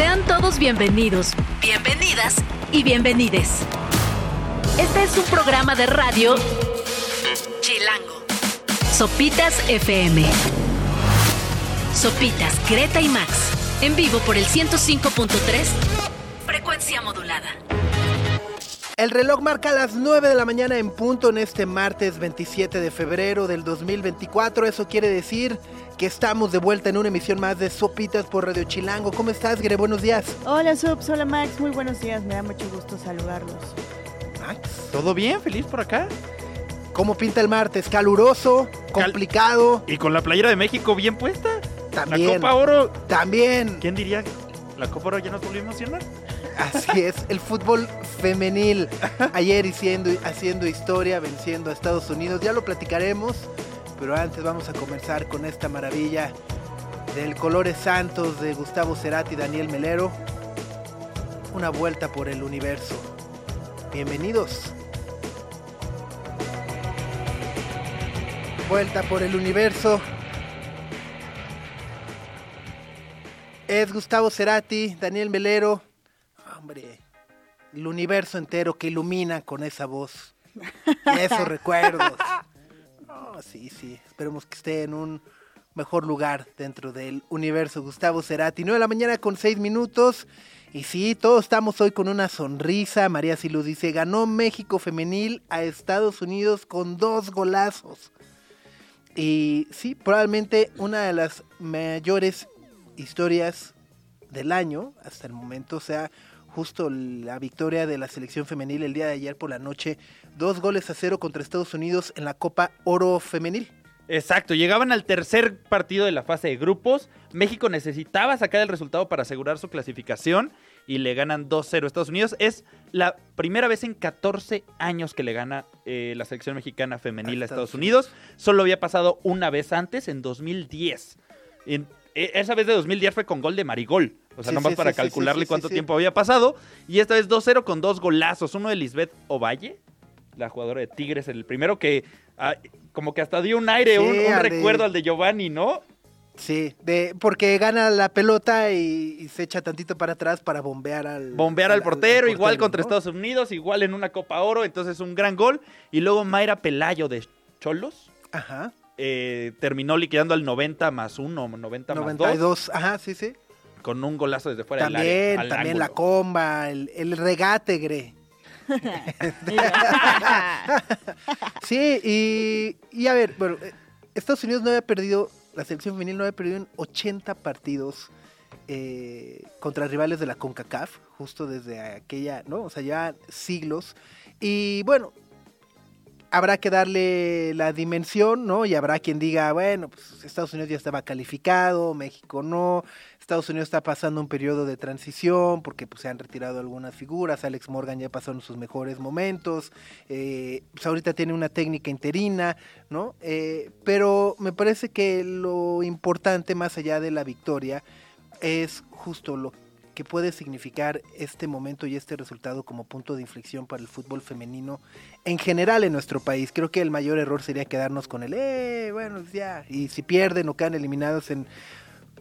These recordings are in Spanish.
Sean todos bienvenidos, bienvenidas y bienvenides. Este es un programa de radio Chilango. Sopitas FM. Sopitas, Greta y Max. En vivo por el 105.3. Frecuencia modulada. El reloj marca las 9 de la mañana en punto en este martes 27 de febrero del 2024. Eso quiere decir que estamos de vuelta en una emisión más de Sopitas por Radio Chilango. ¿Cómo estás, Gre? Buenos días. Hola, Subs. Hola, Max. Muy buenos días. Me da mucho gusto saludarlos. Max, ¿Todo bien? ¿Feliz por acá? ¿cómo pinta el martes? ¿Caluroso? ¿Complicado? ¿Y con la playera de México bien puesta? También. La Copa Oro. También. ¿Quién diría? ¿La Copa Oro ya nos volvió a emocionar? Así es, el fútbol femenil. Ayer haciendo, haciendo historia, venciendo a Estados Unidos. Ya lo platicaremos, pero antes vamos a comenzar con esta maravilla del Colores Santos de Gustavo Cerati y Daniel Melero. Una vuelta por el universo. Bienvenidos. Vuelta por el universo. Es Gustavo Cerati, Daniel Melero. Hombre, el universo entero que ilumina con esa voz. Y esos recuerdos. No, sí, sí. Esperemos que esté en un mejor lugar dentro del universo Gustavo Cerati. 9 de la mañana con 6 minutos. Y sí, todos estamos hoy con una sonrisa. María Silú dice, ganó México femenil a Estados Unidos con dos golazos. Y sí, probablemente una de las mayores historias del año hasta el momento, o sea, justo la victoria de la selección femenil el día de ayer por la noche, dos goles a cero contra Estados Unidos en la Copa Oro Femenil. Exacto, llegaban al tercer partido de la fase de grupos. México necesitaba sacar el resultado para asegurar su clasificación y le ganan 2-0 a Estados Unidos. Es la primera vez en 14 años que le gana eh, la selección mexicana femenil a, Estados Unidos. Solo había pasado una vez antes, en 2010. En- esa vez de 2010 fue con gol de Marigol. O sea, Sí, nomás sí, para sí, calcularle cuánto tiempo había pasado. Y esta vez 2-0 con dos golazos. Uno de Lisbeth Ovalle, la jugadora de Tigres, el primero que ah, como que hasta dio un aire, un, un al de- recuerdo al de Giovanni, ¿no? Sí, de, porque gana la pelota y, y se echa tantito para atrás para bombear al... Bombear al portero, igual portero, contra ¿no? Estados Unidos, igual en una Copa Oro, entonces un gran gol. Y luego Mayra Pelayo de Cholos Ajá, eh, terminó liquidando al 90 más 1, 90 más 2, 92, ajá, sí, sí. con un golazo desde fuera del área. También, al también la comba, el, el regate, Gre. Sí, y, y a ver, bueno, Estados Unidos no había perdido, la selección femenil no había perdido en 80 partidos eh, contra rivales de la CONCACAF, justo desde aquella, ¿no? O sea, ya siglos. Y bueno, habrá que darle la dimensión, ¿no? Y habrá quien diga, bueno, pues Estados Unidos ya estaba calificado, México no, Estados Unidos está pasando un periodo de transición porque pues, se han retirado algunas figuras, Alex Morgan ya pasó en sus mejores momentos, eh, pues ahorita tiene una técnica interina, ¿no? Eh, pero me parece que lo importante más allá de la victoria es justo lo que puede significar este momento y este resultado como punto de inflexión para el fútbol femenino en general en nuestro país. Creo que el mayor error sería quedarnos con el, eh, bueno, ya, y si pierden o quedan eliminados en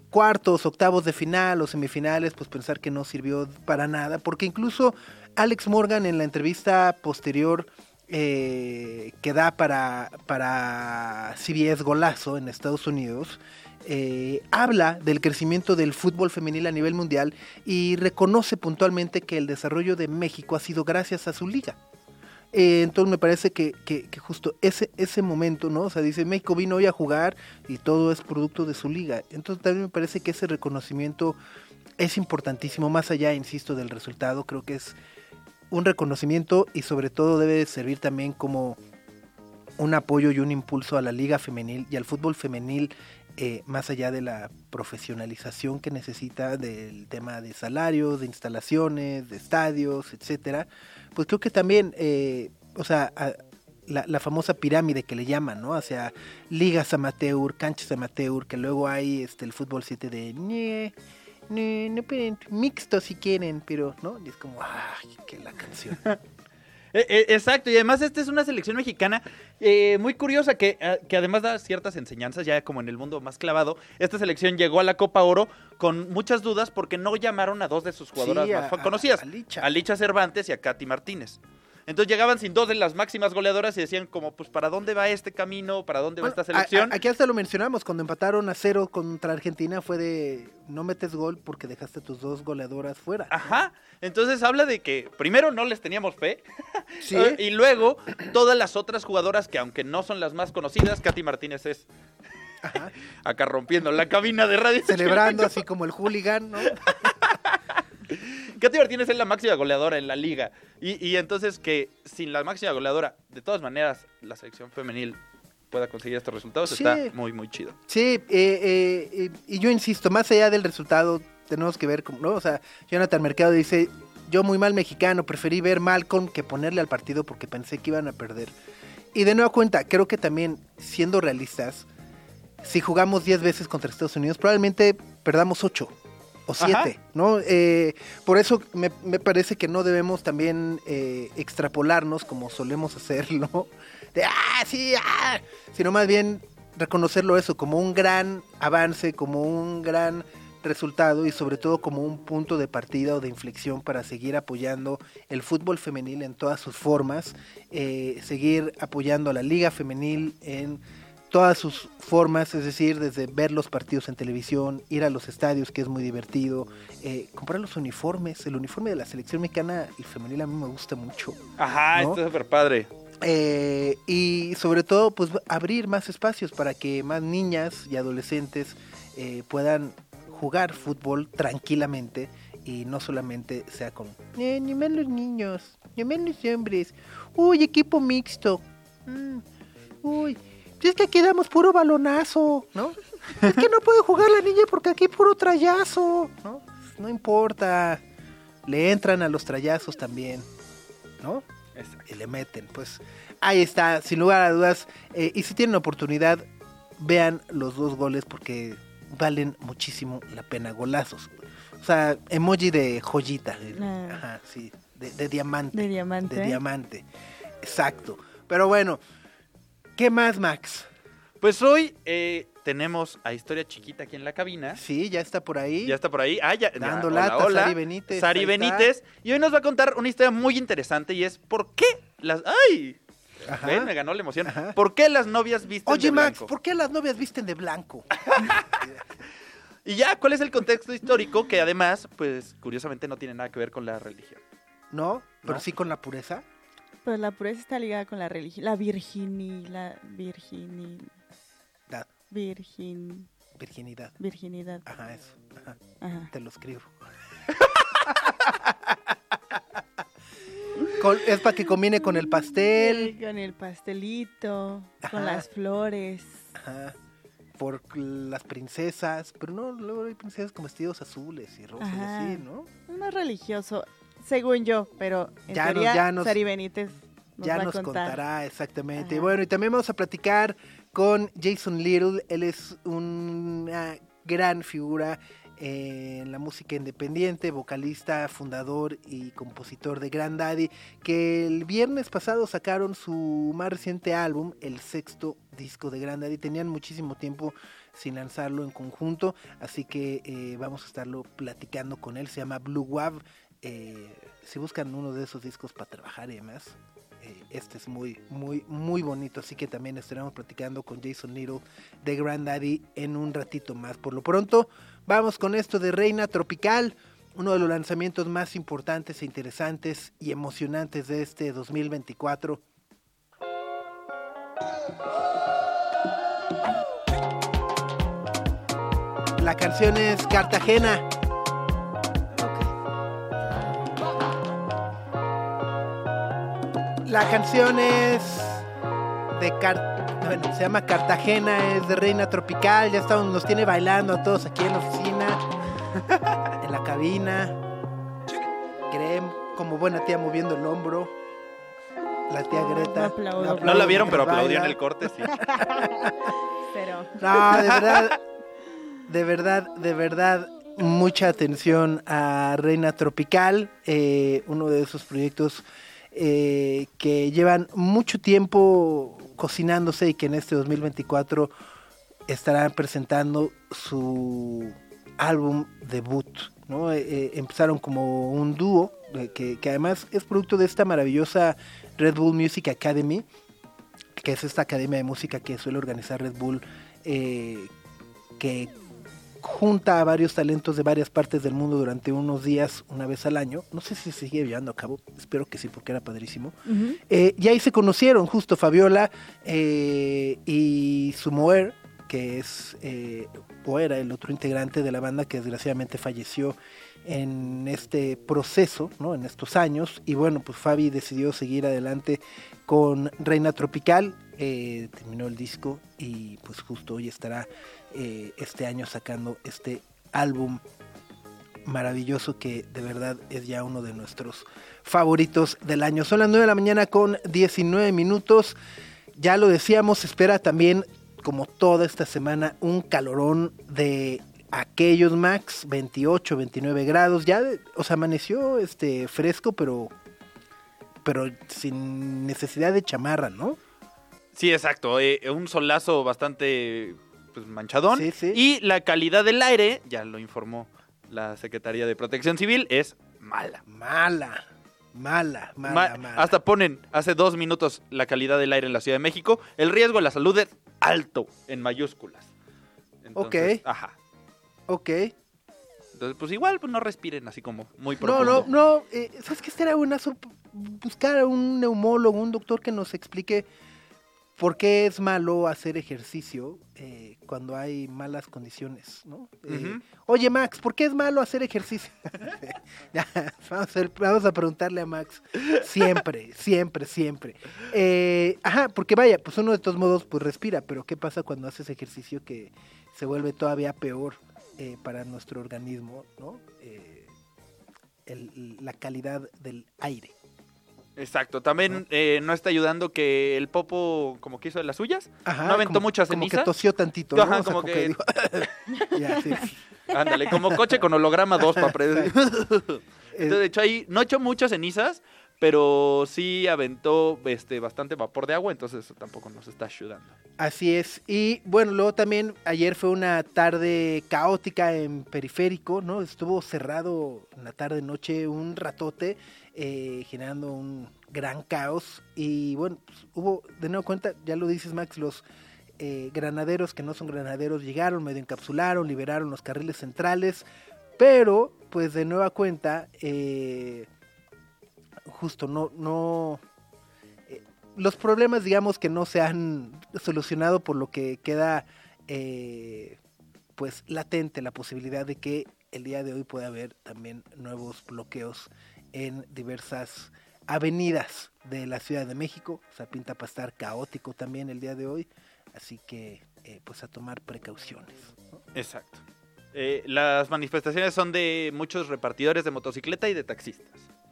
cuartos, octavos de final o semifinales, pues pensar que no sirvió para nada, porque incluso Alex Morgan en la entrevista posterior eh, que da para, para CBS Golazo en Estados Unidos, eh, habla del crecimiento del fútbol femenil a nivel mundial y reconoce puntualmente que el desarrollo de México ha sido gracias a su liga. Eh, entonces me parece que, justo ese, ese momento, ¿no? O sea, dice, México vino hoy a jugar y todo es producto de su liga. Entonces también me parece que ese reconocimiento es importantísimo, más allá, insisto, del resultado. Creo que es un reconocimiento y sobre todo debe servir también como un apoyo y un impulso a la liga femenil y al fútbol femenil, eh, más allá de la profesionalización que necesita del tema de salarios, de instalaciones, de estadios, etcétera. Pues creo que también, eh, o sea, la, famosa pirámide que le llaman, ¿no? Hacia ligas amateur, canchas amateur, que luego hay este el fútbol 7 de "Nie, nie, no mixto si quieren, pero, ¿no? Y es como, ay, que la canción. Eh, eh, exacto, y además esta es una selección mexicana eh, muy curiosa que, eh, que además da ciertas enseñanzas, ya como en el mundo más clavado. Esta selección llegó a la Copa Oro con muchas dudas porque no llamaron a dos de sus jugadoras Sí, más a- conocidas, a Licha. a Licha Cervantes y a Katy Martínez. Entonces llegaban sin dos de las máximas goleadoras y decían como, pues, ¿para dónde va este camino? ¿Para dónde Bueno, va esta a- a- selección? aquí hasta lo mencionamos, cuando empataron a cero contra Argentina fue de no metes gol porque dejaste tus dos goleadoras fuera. Ajá. Entonces habla de que primero no les teníamos fe Sí. eh, y luego todas las otras jugadoras que aunque no son las más conocidas, Katy Martínez es Ajá. acá rompiendo la cabina de radio. Celebrando así como el hooligan, ¿no? Katy Martínez es la máxima goleadora en la liga. Y, y entonces que sin la máxima goleadora, de todas maneras, la selección femenil pueda conseguir estos resultados, Sí. está muy, muy chido. Sí, eh, eh, eh, y yo insisto, más allá del resultado, tenemos que ver, como, ¿no? O sea, Jonathan Mercado dice, yo muy mal mexicano, preferí ver Malcolm que ponerle al partido porque pensé que iban a perder. Y de nueva cuenta, creo que también, siendo realistas, si jugamos 10 veces contra Estados Unidos, probablemente perdamos 8 o Ajá. 7, ¿no? Eh, por eso me, me parece que no debemos también eh, extrapolarnos como solemos hacerlo, de, ah, sí, ah, sino más bien reconocerlo eso como un gran avance, como un gran resultado y sobre todo como un punto de partida o de inflexión para seguir apoyando el fútbol femenil en todas sus formas, eh, seguir apoyando a la liga femenil en todas sus formas, es decir, desde ver los partidos en televisión, ir a los estadios, que es muy divertido, eh, comprar los uniformes, el uniforme de la selección mexicana, el femenil a mí me gusta mucho. Ajá, ¿No? está súper padre. Eh, y sobre todo, pues abrir más espacios para que más niñas y adolescentes eh, puedan jugar fútbol tranquilamente y no solamente sea con "Eh, ni más los niños, ni más los hombres, uy, equipo mixto, Mm, uy, es que aquí damos puro balonazo, ¿no? Es que no puede jugar la niña porque aquí puro trayazo, ¿no? No importa, le entran a los trayazos también, ¿no? y le meten. Pues ahí está, sin lugar a dudas. eh, y si tienen oportunidad, vean los dos goles porque valen muchísimo la pena. Golazos. O sea, emoji de joyita. Ah. Ajá, sí. De, de diamante. De diamante. De diamante. Exacto. Pero bueno, ¿qué más, Max? Pues hoy eh, tenemos a Historia Chiquita aquí en la cabina. Sí, ya está por ahí. Ya está por ahí. Ah, ya, ya, Dando hola, lata, hola. Sari Benítez, Sari. Benítez. Y hoy nos va a contar una historia muy interesante y es ¿por qué las... ¡Ay! Ajá. ¿Ven? Me ganó la emoción. Ajá. ¿Por qué las novias visten Oye, de Max, blanco? ¿por qué las novias visten de blanco? Y ya, ¿cuál es el contexto histórico? Que además, pues, curiosamente no tiene nada que ver con la religión. ¿No? Pero No. sí con la pureza. Pues la pureza está ligada con la religión. La virgini, la virgini, Da- virgin, virginidad. virginidad. Ajá, eso. Ajá. Ajá. Te lo escribo. Con- es para que combine con el pastel. Con el pastelito, Ajá. con las flores. Ajá. Por las princesas. Pero no, luego hay princesas con vestidos azules y rosas y así, ¿no? Es más religioso, según yo, pero en Ya nos- ya nos- Sari Benítez nos ya va a nos contar. contará exactamente. Ajá. Bueno, y también vamos a platicar con Jason Little. Él es una gran figura en la música independiente, vocalista, fundador y compositor de Grand Daddy, que el viernes pasado sacaron su más reciente álbum, el sexto disco de Grand Daddy. Tenían muchísimo tiempo sin lanzarlo en conjunto, así que eh, vamos a estarlo platicando con él. Se llama Blue Wav. Eh, si buscan uno de esos discos para trabajar y demás, eh, este es muy, muy, muy bonito. Así que también estaremos platicando con Jason Little de Grand Daddy en un ratito más. Por lo pronto, vamos con esto de Reina Tropical, uno de los lanzamientos más importantes e interesantes y emocionantes de este 2024. La canción es Cartagena. La canción es de Car bueno, se llama Cartagena, es de Reina Tropical, ya estamos, nos tiene bailando a todos aquí en la oficina, en la cabina. Grem, como buena tía moviendo el hombro. La tía Greta. No aplaudo. la No No la vieron, pero aplaudió en el corte, sí. Pero No, de verdad, de verdad, de verdad, mucha atención a Reina Tropical, eh, uno de esos proyectos eh, que llevan mucho tiempo cocinándose y que en este 2024 estarán presentando su álbum debut. ¿no? Eh, eh, empezaron como un dúo, que, que además es producto de esta maravillosa Red Bull Music Academy, que es esta academia de música que suele organizar Red Bull, que junta a varios talentos de varias partes del mundo durante unos días, una vez al año. No sé si se sigue llevando a cabo, espero que sí, porque era padrísimo. Eh, y ahí se conocieron justo Fabiola eh, y Sumoer, que es eh, o era el otro integrante de la banda que desgraciadamente falleció en este proceso, ¿no? en estos años. Y bueno, pues Fabi decidió seguir adelante con Reina Tropical, terminó el disco y pues justo hoy estará eh, este año sacando este álbum maravilloso que de verdad es ya uno de nuestros favoritos del año. Son las 9 de la mañana con 19 minutos. Ya lo decíamos, espera también, como toda esta semana, un calorón de aquellos max, 28, 29 grados. Ya, o sea, amaneció este fresco, pero pero sin necesidad de chamarra, ¿no? Sí, exacto. eh, un solazo bastante pues, manchadón. Sí, sí. Y la calidad del aire, ya lo informó la Secretaría de Protección Civil, es mala. Mala, mala, mala, Ma- mala. Hasta ponen hace dos minutos la calidad del aire en la Ciudad de México. El riesgo a la salud es alto, en mayúsculas. Entonces, Ok. Ajá. Ok. Entonces, pues igual pues, no respiren así como muy No, profundo. no, no. eh, ¿Sabes qué estaría buenazo? Buscar a un neumólogo, un doctor que nos explique por qué es malo hacer ejercicio eh, cuando hay malas condiciones, ¿no? Eh. Oye, Max, ¿por qué es malo hacer ejercicio? Ya, vamos, a, vamos a preguntarle a Max. Siempre, siempre, siempre. Eh, ajá, porque vaya, pues uno de todos modos pues respira, pero ¿qué pasa cuando haces ejercicio que se vuelve todavía peor eh, para nuestro organismo, ¿no? Eh, el- la calidad del aire. Exacto. También eh, no está ayudando que el Popo como que hizo de las suyas. Ajá, ¿No aventó como- mucha Como que tosió tantito, ¿no? Ajá, O sea, como que- dijo- Ya, sí. Ándale, como coche con holograma 2 para predecir. Entonces, de hecho, ahí no echó muchas cenizas, pero sí aventó este, bastante vapor de agua, entonces eso tampoco nos está ayudando. Así es. Y bueno, luego también ayer fue una tarde caótica en periférico, ¿no? Estuvo cerrado en la tarde noche un ratote, eh, generando un gran caos. Y bueno, pues, hubo, de nuevo cuenta, ya lo dices Max, los eh, granaderos que no son granaderos llegaron, medio encapsularon, liberaron los carriles centrales, pero pues de nueva cuenta, eh, justo no, no, los problemas digamos que no se han solucionado por lo que queda pues latente la posibilidad de que el día de hoy pueda haber también nuevos bloqueos en diversas avenidas de la Ciudad de México, o sea, pinta para estar caótico también el día de hoy, así que eh, pues a tomar precauciones. ¿no? Exacto. Eh, las manifestaciones son de muchos repartidores de motocicleta y de taxistas.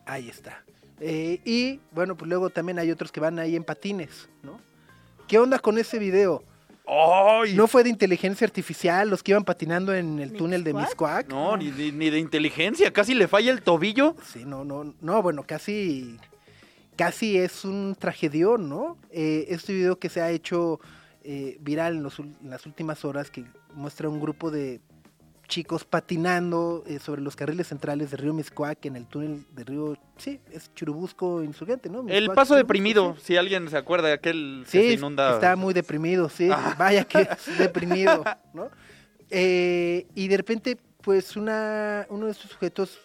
Ahí está. Eh, y bueno, pues luego también hay otros que van ahí en patines, ¿no? ¿Qué onda con ese video? ¡Ay! ¿No fue de inteligencia artificial los que iban patinando en el túnel de. Miscuac? No, ni, de- ni de inteligencia, casi le falla el tobillo. Sí, no, no, no, bueno, casi, casi es un tragedión, ¿no? Eh, este video que se ha hecho eh, viral en, los ul- en las últimas horas, que muestra un grupo de chicos patinando eh, sobre los carriles centrales de Río Miscuac en el túnel de Río, sí, es Churubusco Insurgente, ¿no? El paso Churubusco, deprimido, sí. si alguien se acuerda de aquel que Sí, se inunda. está muy deprimido, sí. Ah. Vaya que es deprimido, ¿no? Eh, y de repente, pues una, uno de estos sujetos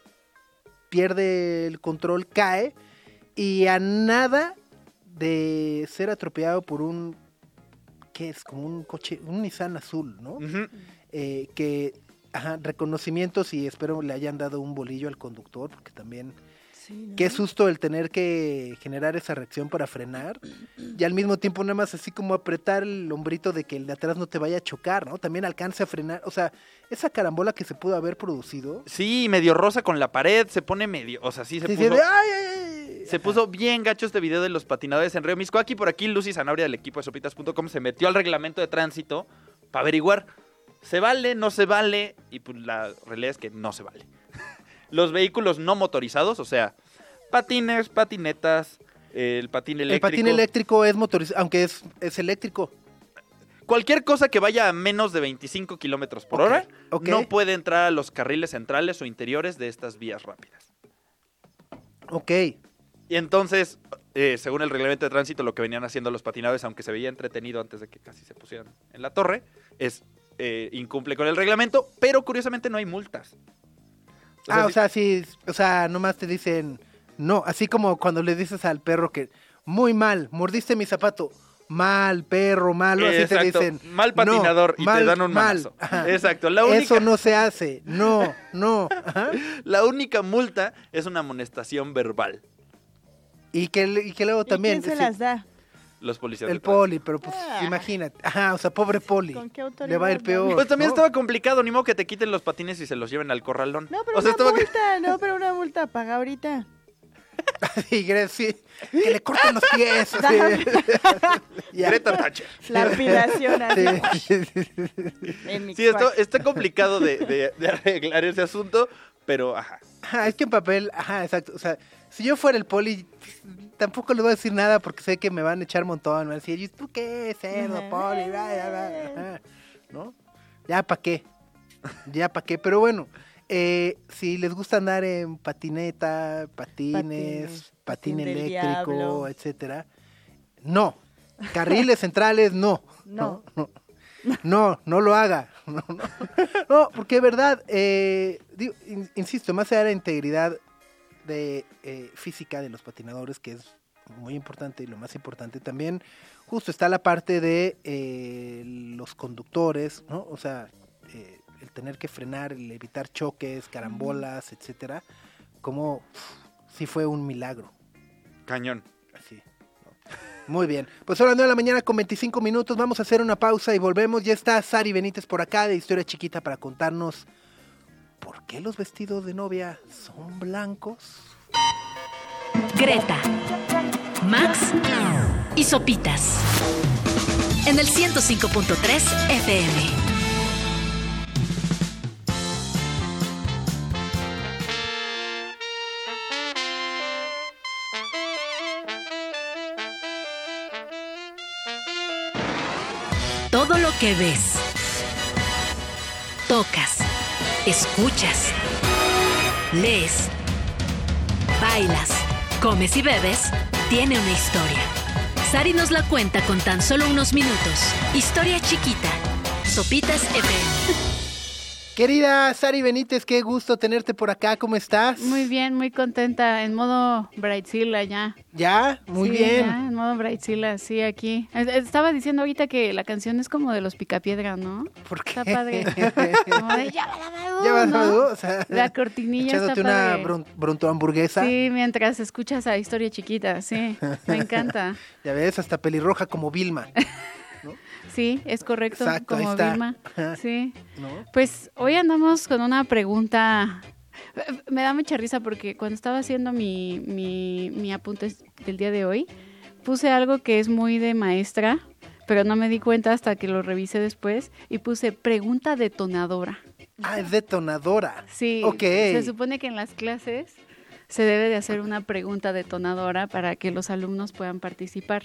pierde el control, cae y a nada de ser atropellado por un, ¿qué es? Como un coche, un Nissan azul, ¿no? Eh, que, ajá, reconocimientos y espero le hayan dado un bolillo al conductor, porque también Sí, ¿no? Qué susto el tener que generar esa reacción para frenar y al mismo tiempo nada más así como apretar el hombrito de que el de atrás no te vaya a chocar, ¿no? También alcance a frenar, o sea, esa carambola que se pudo haber producido. Sí, medio rosa con la pared, se pone medio, o sea, sí se sí, sí, puso... de, ¡ay, ay, ay! Se Ajá. puso bien gacho este video de los patinadores en Río Miscuac y por aquí Lucy Zanabria del equipo de sopitas.com se metió al reglamento de tránsito para averiguar se vale, no se vale y pues la realidad es que no se vale. Los vehículos no motorizados, o sea, patines, patinetas, el patín El eléctrico. patín eléctrico es motorizado, aunque es, es eléctrico. Cualquier cosa que vaya a menos de 25 kilómetros por hora no puede entrar a los carriles centrales o interiores de estas vías rápidas. Ok. Y entonces, eh, según el reglamento de tránsito, lo que venían haciendo los patinadores, aunque se veía entretenido antes de que casi se pusieran en la torre, es eh, incumple con el reglamento, pero curiosamente no hay multas. O sea, ah, o sea, sí, o sea, nomás te dicen no, así como cuando le dices al perro que muy mal, mordiste mi zapato, mal, perro, malo, así te dicen. mal "No, patinador y te dan un mal". manazo. Exacto, la única, Eso no se hace, no, no. Ajá. la única multa es una amonestación verbal. Y que, y que luego ¿Y también quién se sí, las da? Los policías. el de poli, pero pues Ah. imagínate, ajá, o sea, pobre poli. ¿Con qué Le autoridad? va a ir peor. Pues también ¿no? estaba complicado, ni modo que te quiten los patines y se los lleven al corralón. No, pero o sea, una que- multa, no, pero una multa paga ahorita. Sí, sí, que le corten los pies. Ya. Greta Thatcher. Lapidación así. Sí, sí, sí, sí. en mi Sí, esto, está complicado de, de- de arreglar ese asunto, pero ajá. Ajá, es que en papel, ajá, exacto. O sea, si yo fuera el poli, tampoco le voy a decir nada porque sé que me van a echar montón. Me van a decir, ¿y tú qué, cerdo, poli? Bla, bla, bla, ¿No? Ya para qué. Ya para qué. Pero bueno, eh, si les gusta andar en patineta, patines, patín eléctrico, etcétera, no. Carriles centrales, no. No. No, no, no lo haga. No, no. No, porque de verdad, eh, digo, insisto, más allá de la integridad de eh, física de los patinadores, que es muy importante y lo más importante también, justo está la parte de eh, los conductores, ¿no? O sea, eh, el tener que frenar, el evitar choques, carambolas, etcétera, como si fue un milagro. Cañón. Así. ¿no? Muy bien. Pues ahora 9 de la mañana con 25 minutos. Vamos a hacer una pausa y volvemos. Ya está Sari Benítez por acá de Historia Chiquita para contarnos por qué los vestidos de novia son blancos. Greta, Max y Sopitas. En el 105.3 FM. Todo lo que ves, tocas, escuchas, lees, bailas, comes y bebes, tiene una historia. Sari nos la cuenta con tan solo unos minutos. Historia chiquita. Sopitas FM. Querida Sari Benítez, qué gusto tenerte por acá. ¿Cómo estás? Muy bien, muy contenta, en modo Brightzilla ya. ¿Ya? Muy Sí, bien. ya, en modo Brightzilla, sí, aquí. Es- Estaba diciendo ahorita que la canción es como de los Picapiedra, ¿no? ¿Por qué? Está padre. Como de, ya, la ¿Ya vas ¿no? o sea, La cortinilla está echándote una bronto hamburguesa. Sí, mientras escuchas a Historia Chiquita, sí, me encanta. Ya ves, hasta pelirroja como Vilma. Sí, es correcto, Exacto, como. Vilma. Sí. ¿no? Pues hoy andamos con una pregunta. Me da mucha risa porque cuando estaba haciendo mi, mi, mi apunte del día de hoy, puse algo que es muy de maestra, pero no me di cuenta hasta que lo revisé después y puse pregunta detonadora. Ah, es detonadora. Sí, Ok. se supone que en las clases se debe de hacer una pregunta detonadora para que los alumnos puedan participar.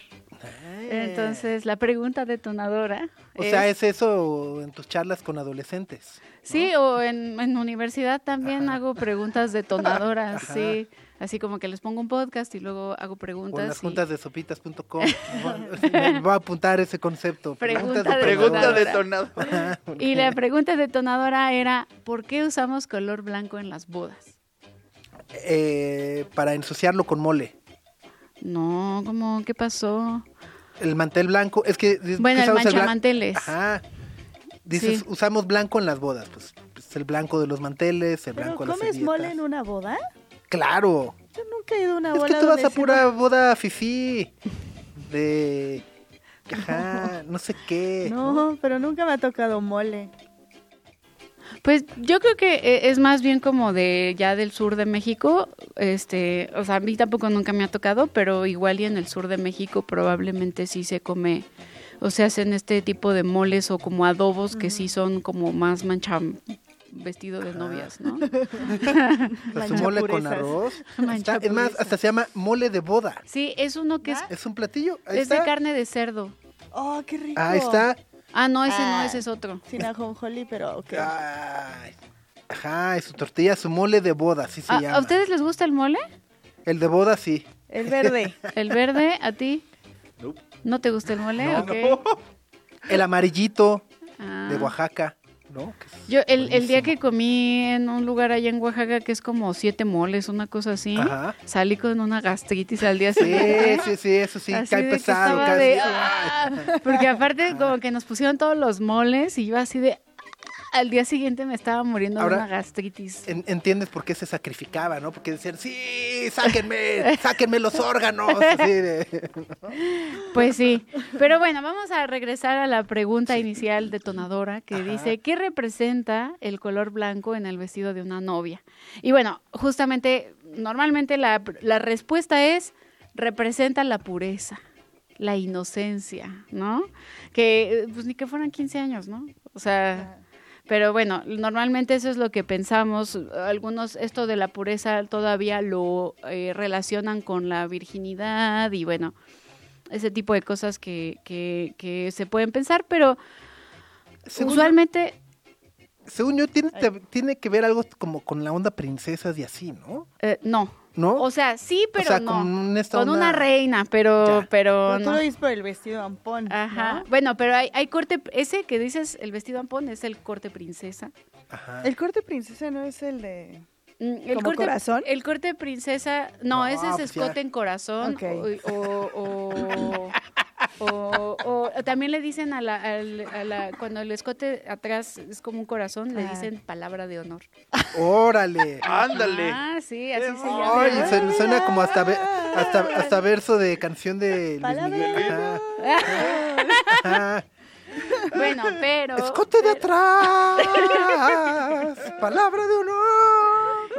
Entonces, la pregunta detonadora. O sea, es eso en tus charlas con adolescentes. Sí, o en, en universidad también hago preguntas detonadoras, Ajá. sí. Así como que les pongo un podcast y luego hago O en preguntas. las y- juntas de sopitas.com. Voy a apuntar ese concepto. Pregunta Preguntas detonada. Y la pregunta detonadora era, ¿por qué usamos color blanco en las bodas? Eh, para ensuciarlo con mole. No, ¿cómo? ¿Qué pasó? El mantel blanco. Es que. es Bueno, el manchamanteles. Ajá. Dices, Sí. usamos blanco en las bodas. Pues, pues, el blanco de los manteles, el ¿Pero blanco de las comes mole en una boda? Claro. Yo nunca he ido a una Es boda que tú vas a pura boda fifí. De. Ajá, no sé qué. No, pero nunca me ha tocado mole. Pues yo creo que eh, es más bien como de ya del sur de México, este, o sea, a mí tampoco nunca me ha tocado, pero igual y en el sur de México probablemente sí se come, o se hacen este tipo de moles o como adobos que sí son como más mancha, vestido de novias, ¿no? Su mole con arroz. Está- es más, hasta se llama mole de boda. Sí, es uno que es, Es un platillo. Ahí es de carne de cerdo. Oh, qué rico. Ahí está. Ah, no, ese no, Ah. ese es otro. Sin ajonjolí, pero ok. Ay. Ajá, y su tortilla, su mole de boda, así se ¿A, llama. ¿A ustedes les gusta el mole? El de boda, sí. El verde. ¿El verde? ¿A ti? Nope. ¿No te gusta el mole? No. Ok. El amarillito Ah. de Oaxaca, ¿no? Yo el, el día que comí en un lugar allá en Oaxaca que es como siete moles, una cosa así, Ajá. salí con una gastritis al día Sí, siguiente. sí, sí, eso sí, Así cae pesado. cae- de, "Ah", porque aparte como que nos pusieron todos los moles y yo así de al día siguiente me estaba muriendo Ahora, de una gastritis. En- entiendes por qué se sacrificaba, ¿no? Porque decían, sí, sáquenme, sáquenme los órganos. Así de... Pues sí. Pero bueno, vamos a regresar a la pregunta inicial detonadora que Ajá. dice, ¿qué representa el color blanco en el vestido de una novia? Y bueno, justamente, normalmente la, la respuesta es, representa la pureza, la inocencia, ¿no? Que, pues ni que fueran 15 años, ¿no? O sea... Pero bueno, normalmente eso es lo que pensamos. Algunos, esto de la pureza todavía lo eh, relacionan con la virginidad y bueno, ese tipo de cosas que, que, que se pueden pensar, pero Según yo- usualmente, Según yo, tiene, te- tiene que ver algo como con la onda princesas y así, ¿no? eh, no. ¿No? O sea, sí, pero sea, no. con esta Con onda- una reina, pero, Ya. pero Pero tú no. lo dices por el vestido ampón. Ajá. ¿no? Bueno, pero hay, hay corte, ese que dices, el vestido ampón, es el corte princesa. Ajá. El corte princesa no es el de. Mm, El ¿Como corte, corazón? El corte princesa, no, No, ese es pues ya. escote en corazón. Ok. O, o, o- o- o también le dicen a la, al- a la- cuando el escote atrás es como un corazón, le dicen palabra de honor. Órale. Ándale. Ah, sí, así se Ay, llama. suena, suena como hasta, ve- hasta, hasta verso de canción de Luis Palabra Miguel. de Ajá. Ajá. Bueno, pero... Escote de atrás. Palabra de honor.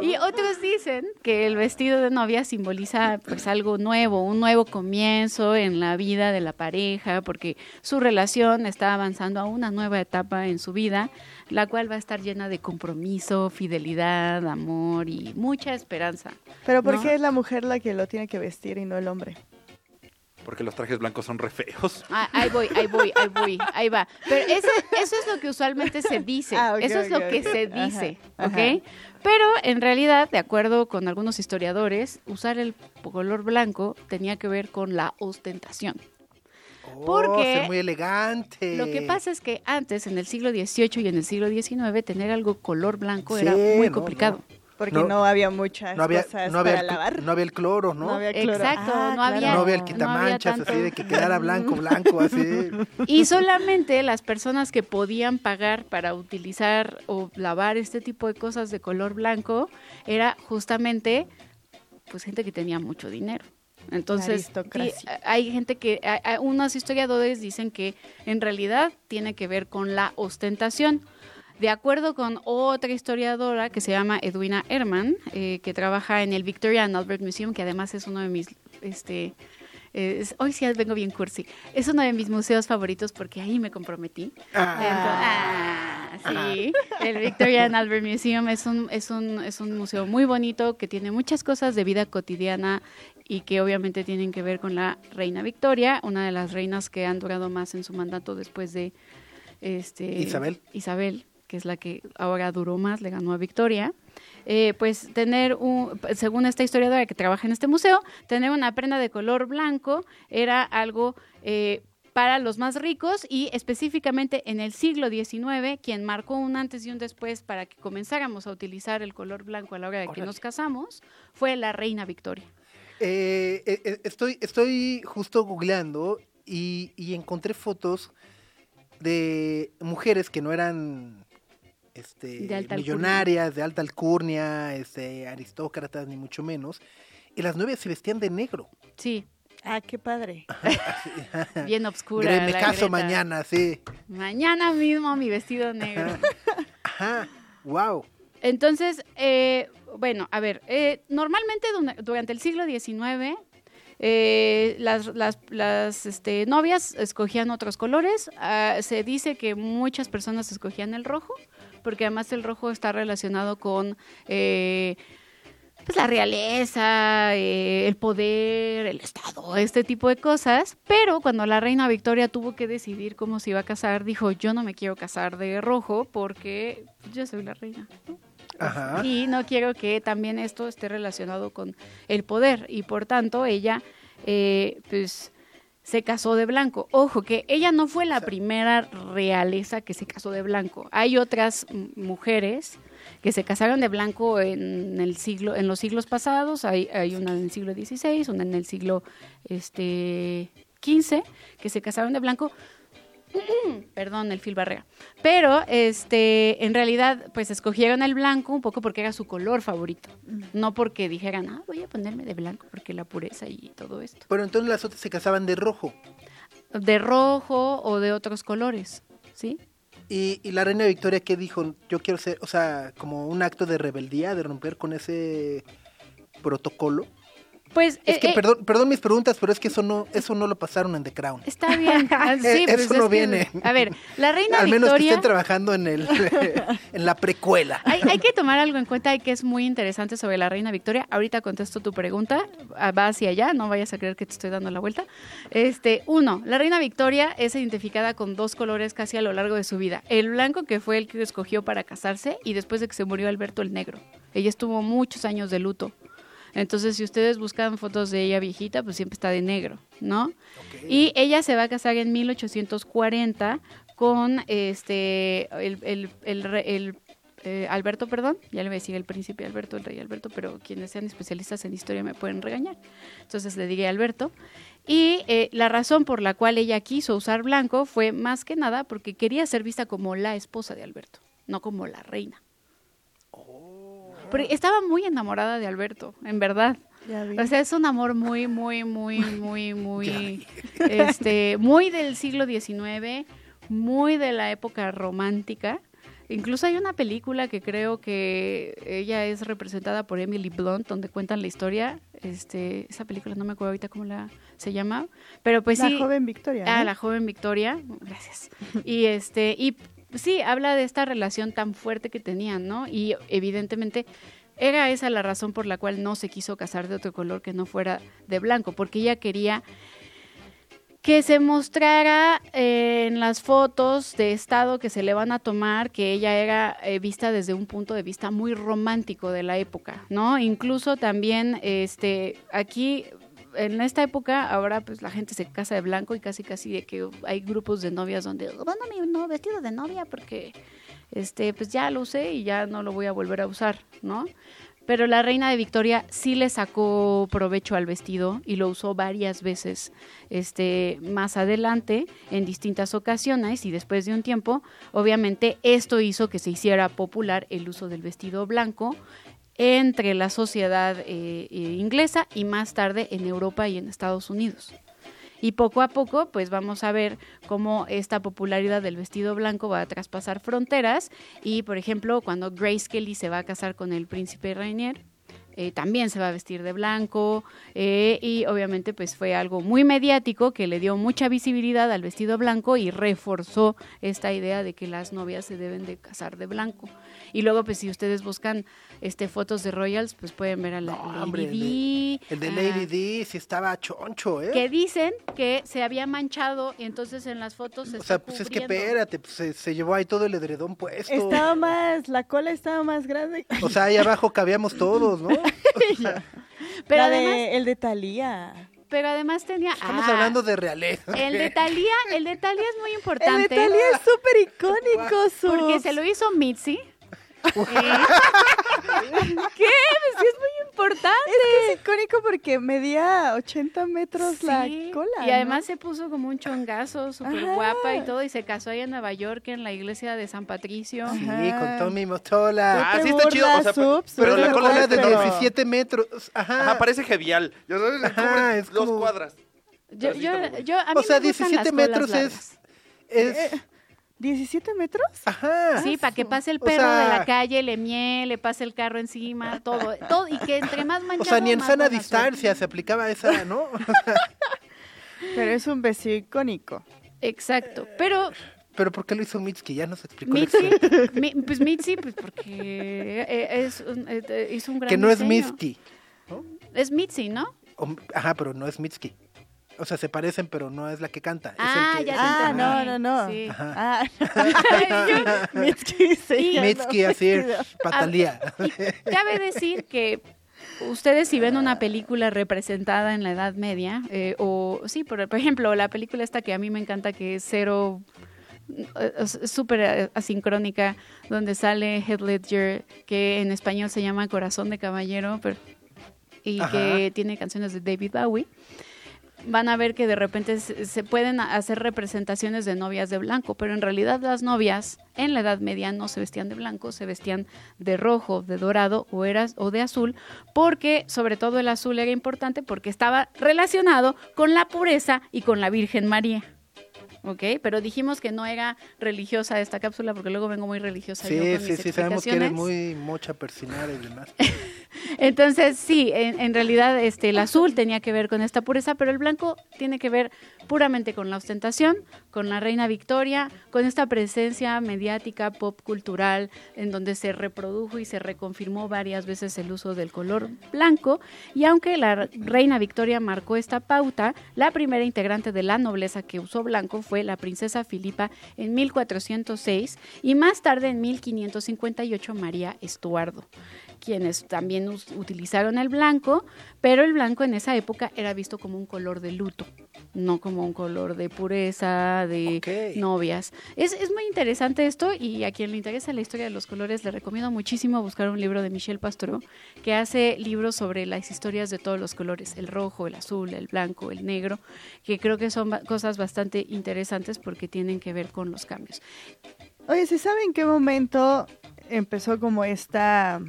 Y otros dicen que el vestido de novia simboliza pues algo nuevo, un nuevo comienzo en la vida de la pareja, porque su relación está avanzando a una nueva etapa en su vida, la cual va a estar llena de compromiso, fidelidad, amor y mucha esperanza. Pero ¿por ¿No? qué es la mujer la que lo tiene que vestir y no el hombre? Porque los trajes blancos son re feos. Ah, ahí voy, ahí voy, ahí voy, ahí va. Pero ese- eso es lo que usualmente se dice, Ah, eso es lo que se dice, ajá. ¿ok? Pero en realidad, de acuerdo con algunos historiadores, usar el color blanco tenía que ver con la ostentación. Oh, Porque ser muy elegante. Lo que pasa es que antes, en el siglo XVIII y en el siglo XIX, tener algo color blanco Sí, era muy no, complicado. Porque No. no, había muchas no había, cosas no había para el, lavar. no había el cloro, ¿no? No había cloro. Exacto, Ah, no había- No había el no quitamanchas, había así de que quedara blanco, blanco, así. Y solamente las personas que podían pagar para utilizar o lavar este tipo de cosas de color blanco era justamente pues gente que tenía mucho dinero. Entonces, sí, hay gente que, hay- hay- unos historiadores dicen que en realidad tiene que ver con la ostentación. De acuerdo con otra historiadora que se llama Edwina Herman, eh, que trabaja en el Victoria and Albert Museum, que además es uno de mis, este, eh, es- hoy sí vengo bien cursi, es uno de mis museos favoritos porque ahí me comprometí. Ah, Entonces- ah, sí, el Victoria and Albert Museum es un, es, un, es un museo muy bonito que tiene muchas cosas de vida cotidiana y que obviamente tienen que ver con la reina Victoria, una de las reinas que han durado más en su mandato después de este, Isabel. Isabel, que es la que ahora duró más, le ganó a Victoria. Eh, pues tener un, según esta historiadora que trabaja en este museo, tener una prenda de color blanco era algo eh, para los más ricos y específicamente en el siglo XIX, quien marcó un antes y un después para que comenzáramos a utilizar el color blanco a la hora de que nos casamos, fue la reina Victoria. Eh, eh, eh, estoy, estoy justo googleando y, y encontré fotos de mujeres que no eran este, De alta alcurnia. millonarias, de alta alcurnia, este, aristócratas, ni mucho menos. Y las novias se vestían de negro. Sí, Ah, qué padre. bien obscura. Me la caso Greta. mañana, sí. Mañana mismo mi vestido negro. Ajá, wow. Entonces, eh, bueno, a ver, eh, normalmente durante el siglo XIX eh, las, las, las, este, novias escogían otros colores. Ah, se dice que muchas personas escogían el rojo, porque además el rojo está relacionado con eh, pues la realeza, eh, el poder, el Estado, este tipo de cosas. Pero cuando la reina Victoria tuvo que decidir cómo se iba a casar, dijo, yo no me quiero casar de rojo porque yo soy la reina. Ajá. Y no quiero que también esto esté relacionado con el poder. Y por tanto, ella, eh, pues, se casó de blanco. Ojo, que ella no fue la primera realeza que se casó de blanco. Hay otras mujeres que se casaron de blanco en el siglo, en los siglos pasados. Hay, hay una en el siglo XVI, una en el siglo este, XV, que se casaron de blanco. Perdón, el Phil Barrera. Pero, este, en realidad, pues escogieron el blanco un poco porque era su color favorito. No porque dijeran, ah, voy a ponerme de blanco porque la pureza y todo esto. Pero entonces las otras se casaban de rojo. De rojo o de otros colores, ¿sí? Y, y la reina Victoria, ¿qué dijo? Yo quiero ser, o sea, como un acto de rebeldía, de romper con ese protocolo. Pues, Es eh, que, eh, perdón, perdón mis preguntas, pero es que eso no, eso no lo pasaron en The Crown. Está bien. Ah, sí, Eh, pues eso es no que- viene. a ver, la reina Al menos que estén trabajando en el en la precuela. Hay, hay que tomar algo en cuenta que es muy interesante sobre la reina Victoria. Ahorita contesto tu pregunta, ah, va hacia allá, no vayas a creer que te estoy dando la vuelta. Este, uno, la reina Victoria es identificada con dos colores casi a lo largo de su vida. El blanco, que fue el que escogió para casarse, y después de que se murió Alberto el negro. Ella estuvo muchos años de luto. Entonces, si ustedes buscan fotos de ella viejita, pues siempre está de negro, ¿no? Y ella se va a casar en 1840 con este el, el- el eh, Alberto, perdón, ya le voy a decir el príncipe Alberto, el rey Alberto, pero quienes sean especialistas en historia me pueden regañar. Entonces le diré Alberto. Y eh, la razón por la cual ella quiso usar blanco fue más que nada porque quería ser vista como la esposa de Alberto, no como la reina. Porque estaba muy enamorada de Alberto, en verdad. O sea, es un amor muy, muy, muy, muy, muy, este, muy del siglo XIX, muy de la época romántica. Incluso hay una película que creo que ella es representada por Emily Blunt, donde cuentan la historia. Este, esa película no me acuerdo ahorita cómo la se llama, pero pues la sí. joven Victoria. Ah, la joven Victoria, gracias. Y este, y sí, habla de esta relación tan fuerte que tenían, ¿no? Y evidentemente era esa la razón por la cual no se quiso casar de otro color que no fuera de blanco, porque ella quería que se mostrara eh, en las fotos de estado que se le van a tomar que ella era eh, vista desde un punto de vista muy romántico de la época, ¿no? Incluso también, este, aquí en esta época ahora pues la gente se casa de blanco y casi casi de que hay grupos de novias donde bueno mi no, vestido de novia porque este pues ya lo usé y ya no lo voy a volver a usar, ¿no? Pero la reina de Victoria sí le sacó provecho al vestido y lo usó varias veces este, más adelante en distintas ocasiones y después de un tiempo, obviamente esto hizo que se hiciera popular el uso del vestido blanco entre la sociedad eh, eh, inglesa y más tarde en Europa y en Estados Unidos. Y poco a poco, pues vamos a ver cómo esta popularidad del vestido blanco va a traspasar fronteras. Y, por ejemplo, cuando Grace Kelly se va a casar con el príncipe Rainier, eh, también se va a vestir de blanco. eh, y obviamente, pues fue algo muy mediático que le dio mucha visibilidad al vestido blanco y reforzó esta idea de que las novias se deben de casar de blanco. Y luego, pues si ustedes buscan este fotos de Royals, pues pueden ver a la No, Lady hombre, el de- El Lady D sí estaba choncho, ¿eh? que dicen que se había manchado y entonces en las fotos se O sea, está pues es que espérate, pues se, se llevó ahí todo el edredón puesto. Estaba más, la cola estaba más grande. O sea, ahí abajo cabíamos todos, ¿no? Pero La además, de, el de Talía. pero además tenía Estamos ah, hablando de realeza. el de Talía, el de Talía es muy El importante de Talía es súper icónico, porque se lo hizo Mitzi. ¿Qué? Pues sí es muy importante. Es icónico porque medía 80 metros la cola. Y ¿no? además se puso como un chongazo súper guapa y todo y se casó ahí en Nueva York en la iglesia de San Patricio. Sí, con Tommy Motola. Ah, sí está chido, o sea, pero- Subs, pero Pero la la cola es de pero- 17 metros. Ajá. Ajá, parece gevial. Ya sabes, Ajá, es dos como- cuadras. Yo, yo, yo, a mí O sea, me gustan 17 las colas metros largas. es. es ¿17 metros? ajá. Sí, para que pase el O perro de sea- la calle, le mie, le pase el carro encima, todo, todo y que entre más manchado O sea, ni en sana distancia se aplicaba esa, ¿no? Pero es un vestido icónico. suerte. Exacto, pero pero ¿por qué lo hizo Mitski? Ya nos explicó. experto. mi- pues Mitzi, pues porque es un, eh, eh, hizo un gran Que no es diseño. Mitski. Es Mitzi, ¿no? O- Ajá, pero no es Mitski. O sea, se parecen, pero no es la que canta. es Ah, el que, ya es Ah, no, no, no. Sí. Ah, Mitski, sí, ya no. Mitski, así, patalía. Cabe decir que ustedes si ven una película representada en la Edad Media, eh, o sí, por, por ejemplo, la película esta que a mí me encanta, que es cero, eh, súper eh, asincrónica, donde sale Heath Ledger, que en español se llama Corazón de Caballero, pero, y Ajá. que tiene canciones de David Bowie. Van a ver que de repente se pueden hacer representaciones de novias de blanco, pero en realidad las novias en la Edad Media no se vestían de blanco, se vestían de rojo, de dorado o, eras, o de azul, porque sobre todo el azul era importante porque estaba relacionado con la pureza y con la Virgen María. ¿Ok? Pero dijimos que no era religiosa esta cápsula porque luego vengo muy religiosa. yo Sí, con sí, mis sí, sabemos que eres muy mocha persinar y demás. Entonces, sí, en, realidad este, el azul tenía que ver con esta pureza, pero el blanco tiene que ver puramente con la ostentación, con la reina Victoria, con esta presencia mediática, pop cultural, en donde se reprodujo y se reconfirmó varias veces el uso del color blanco. Y aunque la reina Victoria marcó esta pauta, la primera integrante de la nobleza que usó blanco fue la princesa Filipa en 1406 y más tarde en 1558 María Estuardo quienes también us- utilizaron el blanco, pero el blanco en esa época era visto como un color de luto, no como un color de pureza, de novias. Es, es muy interesante esto y a quien le interesa la historia de los colores le recomiendo muchísimo buscar un libro de Michel Pastoureau que hace libros sobre las historias de todos los colores, el rojo, el azul, el blanco, el negro, que creo que son cosas bastante interesantes porque tienen que ver con los cambios. Oye, ¿se sabe en qué momento empezó como esta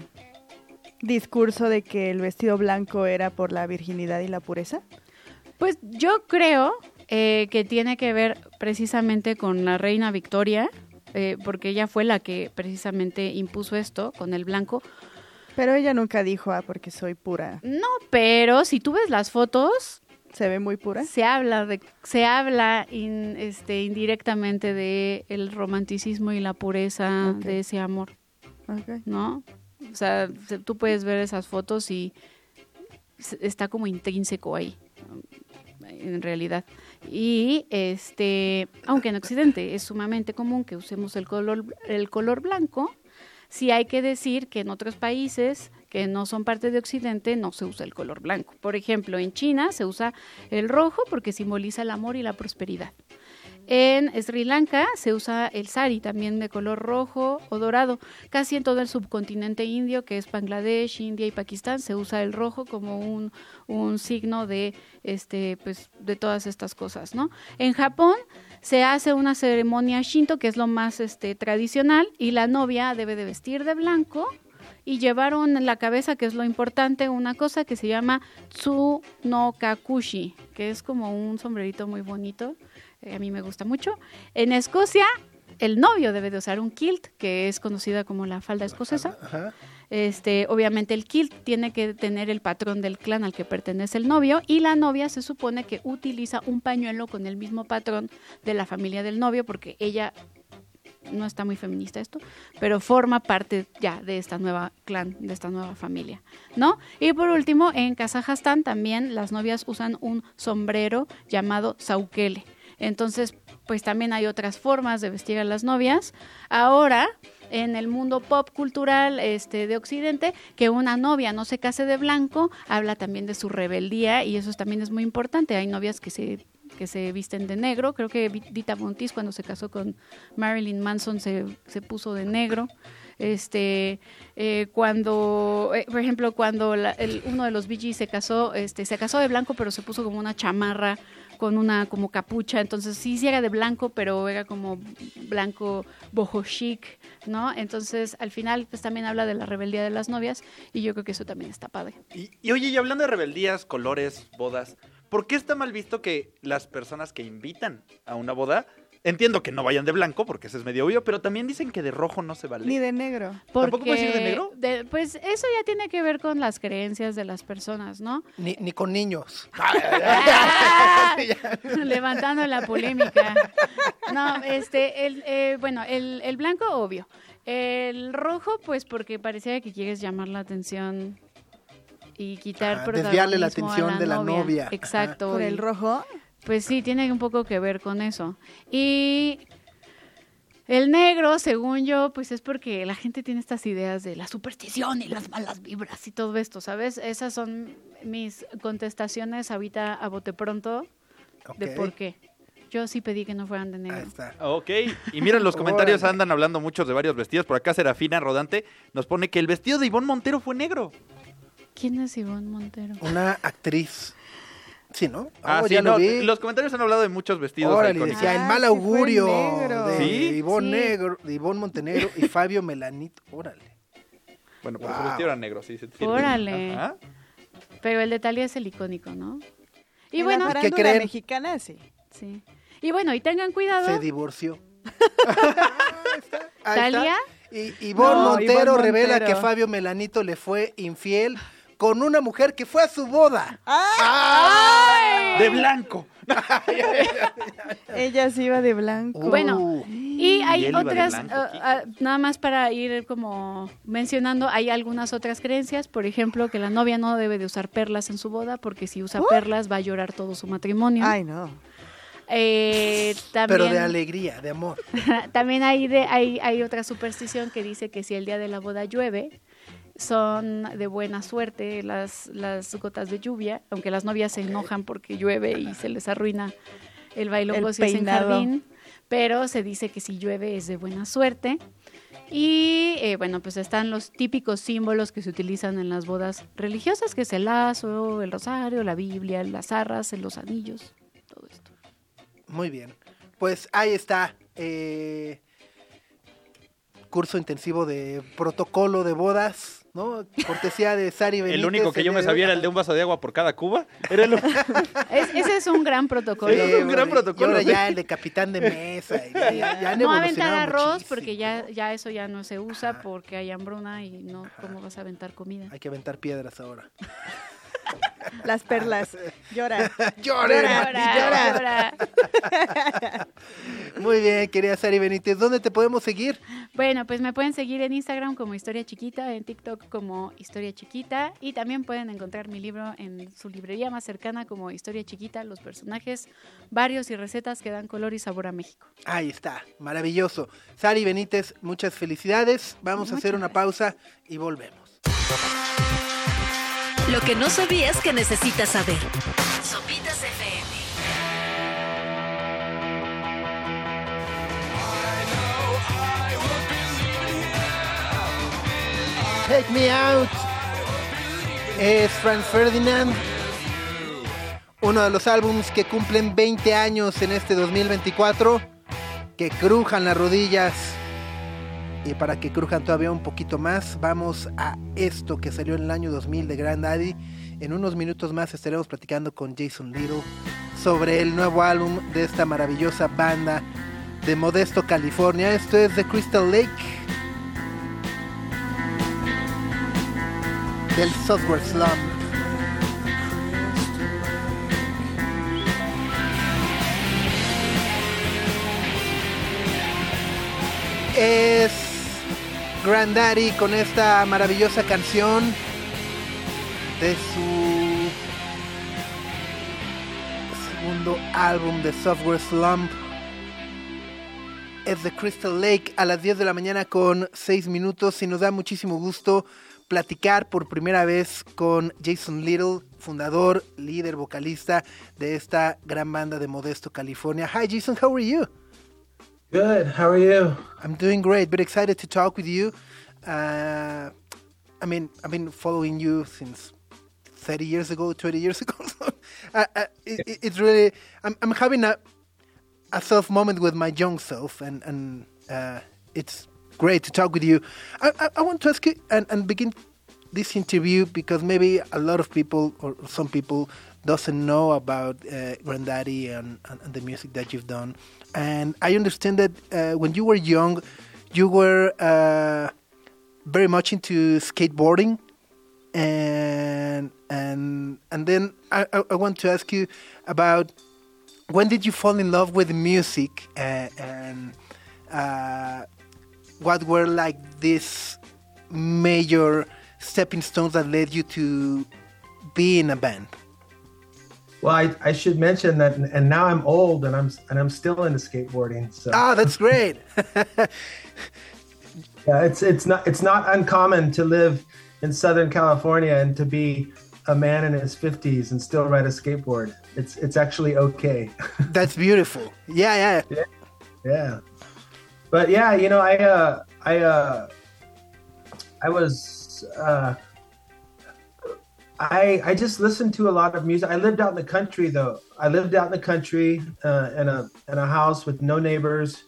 discurso de que el vestido blanco era por la virginidad y la pureza? Pues yo creo eh, que tiene que ver precisamente con la reina Victoria, eh, porque ella fue la que precisamente impuso esto con el blanco. Pero ella nunca dijo, ah, porque soy pura. No, pero si tú ves las fotos, ¿Se ve muy pura? se habla de, se habla in- este, indirectamente de el romanticismo y la pureza de ese amor. ¿no? O sea, se- tú puedes ver esas fotos y está como intrínseco ahí, en realidad. Y este, aunque en Occidente es sumamente común que usemos el color, el color blanco, sí hay que decir que en otros países que no son parte de Occidente no se usa el color blanco. Por ejemplo, en China se usa el rojo porque simboliza el amor y la prosperidad. En Sri Lanka se usa el sari también de color rojo o dorado. Casi en todo el subcontinente indio, que es Bangladesh, India y Pakistán, se usa el rojo como un, un signo de este pues de todas estas cosas, ¿no? En Japón se hace una ceremonia shinto que es lo más este tradicional y la novia debe de vestir de blanco y llevaron en la cabeza, que es lo importante, una cosa que se llama tsu no kakushi, que es como un sombrerito muy bonito, a mí me gusta mucho. En Escocia, el novio debe de usar un kilt, que es conocida como la falda escocesa. Ajá. Este, obviamente el kilt tiene que tener el patrón del clan al que pertenece el novio y la novia se supone que utiliza un pañuelo con el mismo patrón de la familia del novio porque ella no está muy feminista esto, pero forma parte ya de esta nueva clan, de esta nueva familia, ¿no? Y por último, en Kazajstán también las novias usan un sombrero llamado saukele. Entonces, pues también hay otras formas de vestir a las novias. Ahora, en el mundo pop cultural este, de Occidente, que una novia no se case de blanco, habla también de su rebeldía y eso también es muy importante. Hay novias que se que se visten de negro. Creo que Dita Montis cuando se casó con Marilyn Manson se, se puso de negro. Este, eh, cuando, eh, por ejemplo, cuando la- el- uno de los Gees se casó, este, se casó de blanco, pero se puso como una chamarra con una como capucha, entonces sí, sí era de blanco, pero era como blanco boho chic, ¿no? Entonces, al final, pues también habla de la rebeldía de las novias y yo creo que eso también está padre. Y, y oye, y hablando de rebeldías, colores, bodas, ¿por qué está mal visto que las personas que invitan a una boda Entiendo que no vayan de blanco, porque ese es medio obvio, pero también dicen que de rojo no se vale. Ni de negro. ¿Tampoco Porque, puedes ir de negro? de- pues eso ya tiene que ver con las creencias de las personas, ¿no? Ni, ni con niños. ¡Ah! Levantando la polémica. No, este, el, eh, bueno, el, el blanco, obvio. El rojo, pues porque parecía que quieres llamar la atención y quitar Ah, desviarle la a atención de la novia. Ajá. Exacto. Por y- el rojo. Pues sí, tiene un poco que ver con eso. Y el negro, según yo, pues es porque la gente tiene estas ideas de la superstición y las malas vibras y todo esto, ¿sabes? Esas son mis contestaciones ahorita a bote pronto de por qué. Yo sí pedí que no fueran de Ahí negro. está. Ok, y miren, los comentarios andan hablando muchos de varios vestidos. Por acá Serafina Rodante nos pone que el vestido de Ivonne Montero fue negro. ¿Quién es Ivonne Montero? Una actriz. Sí, ¿no? Ah, Oh, sí, ya lo no, vi. los comentarios han hablado de muchos vestidos Órale, decía el Ah, mal augurio de ¿Sí? Ivonne Sí. Negro, de Ivonne Montenegro y Fabio Melanito. Órale. Bueno, pero su vestido era negro, sí. sí. Órale. Ajá. Pero el de Talía es el icónico, ¿no? Y En bueno, la ¿qué creen? mexicana, sí. sí. Y bueno, y tengan cuidado. Se divorció. Talía Y Ivonne No, Montero Ivonne revela Montero. que Fabio Melanito le fue infiel con una mujer que fue a su boda. De blanco. Ella sí iba de blanco. Bueno, Uh, Y hay otras, blanco, ah, ah, nada más para ir como mencionando, hay algunas otras creencias, por ejemplo, que la novia no debe de usar perlas en su boda, porque si usa perlas va a llorar todo su matrimonio. Ay, no. Eh, también, pero de alegría, de amor. también hay, de, hay, hay otra superstición que dice que si el día de la boda llueve, son de buena suerte las, las gotas de lluvia, aunque las novias se enojan porque llueve y se les arruina el bailongo si es en jardín, pero se dice que si llueve es de buena suerte. Y eh, bueno, pues están los típicos símbolos que se utilizan en las bodas religiosas, que es el lazo, el rosario, la Biblia, las arras, los anillos, todo esto. Muy bien. Pues ahí está. eh, curso intensivo de protocolo de bodas, ¿no? Cortesía de Sari Benítez. El único que yo me sabía era el de un vaso de agua por cada cuba. Era el... Es- ese es un gran protocolo. Sí, es un gran protocolo, Y ahora ya el de capitán de mesa. y ya, ya no aventar arroz muchísimo. porque ya, ya eso ya no se usa Ajá. porque hay hambruna y no, ¿cómo vas a aventar comida? Hay que aventar piedras ahora. Las perlas. Llora. ¡Llore, Llora, Mati, llora. Muy bien, querida Sari Benítez. ¿Dónde te podemos seguir? Bueno, pues me pueden seguir en Instagram como Historia Chiquita, en TikTok como Historia Chiquita y también pueden encontrar mi libro en su librería más cercana como Historia Chiquita, los personajes varios y recetas que dan color y sabor a México. Ahí está, maravilloso. Sari Benítez, muchas felicidades. Vamos a hacer una pausa y volvemos. Lo que no sabías que necesitas saber. Sopitas FM. Take Me Out es Franz Ferdinand, uno de los álbumes que cumplen 20 años en este 2024, que crujan las rodillas y para que crujan todavía un poquito más, vamos a esto que salió en el año 2000 de Grand Daddy. En unos minutos más estaremos platicando con Jason Little sobre el nuevo álbum de esta maravillosa banda de Modesto, California. Esto es The Crystal Lake. del Software Slum. Es Granddaddy con esta maravillosa canción de su segundo álbum de Software Slump. Es The Crystal Lake a las 10 de la mañana con 6 minutos y nos da muchísimo gusto platicar por primera vez con Jason Little, fundador, líder, vocalista de esta gran banda de Modesto, California. Hi Jason, how are you? Good. How are you? I'm doing great, very excited to talk with you. Uh, I mean, I've been following you since 30 years ago, 20 years ago. So, uh, uh, it, it- it's really, I'm, I'm having a, a self moment with my young self, and, and uh, it's great to talk with you. I, I, I want to ask you and, and begin this interview because maybe a lot of people or some people doesn't know about uh, Granddaddy and, and, the music that you've done. And I understand that uh, when you were young, you were uh, very much into skateboarding, and and and then I, I, want to ask you about when did you fall in love with music and uh, what were like these major stepping stones that led you to be in a band? Well, I, I should mention that, and now I'm old, and I'm and I'm still into skateboarding. So Ah, that's great. yeah, it's it's not it's not uncommon to live in Southern California and to be a man in his 50s and still ride a skateboard. It's it's actually okay. that's beautiful. Yeah, yeah. yeah, but yeah, you know, I uh, I uh, I was. Uh, I I just listened to a lot of music. I lived out in the country though. I lived out in the country uh, in a in a house with no neighbors,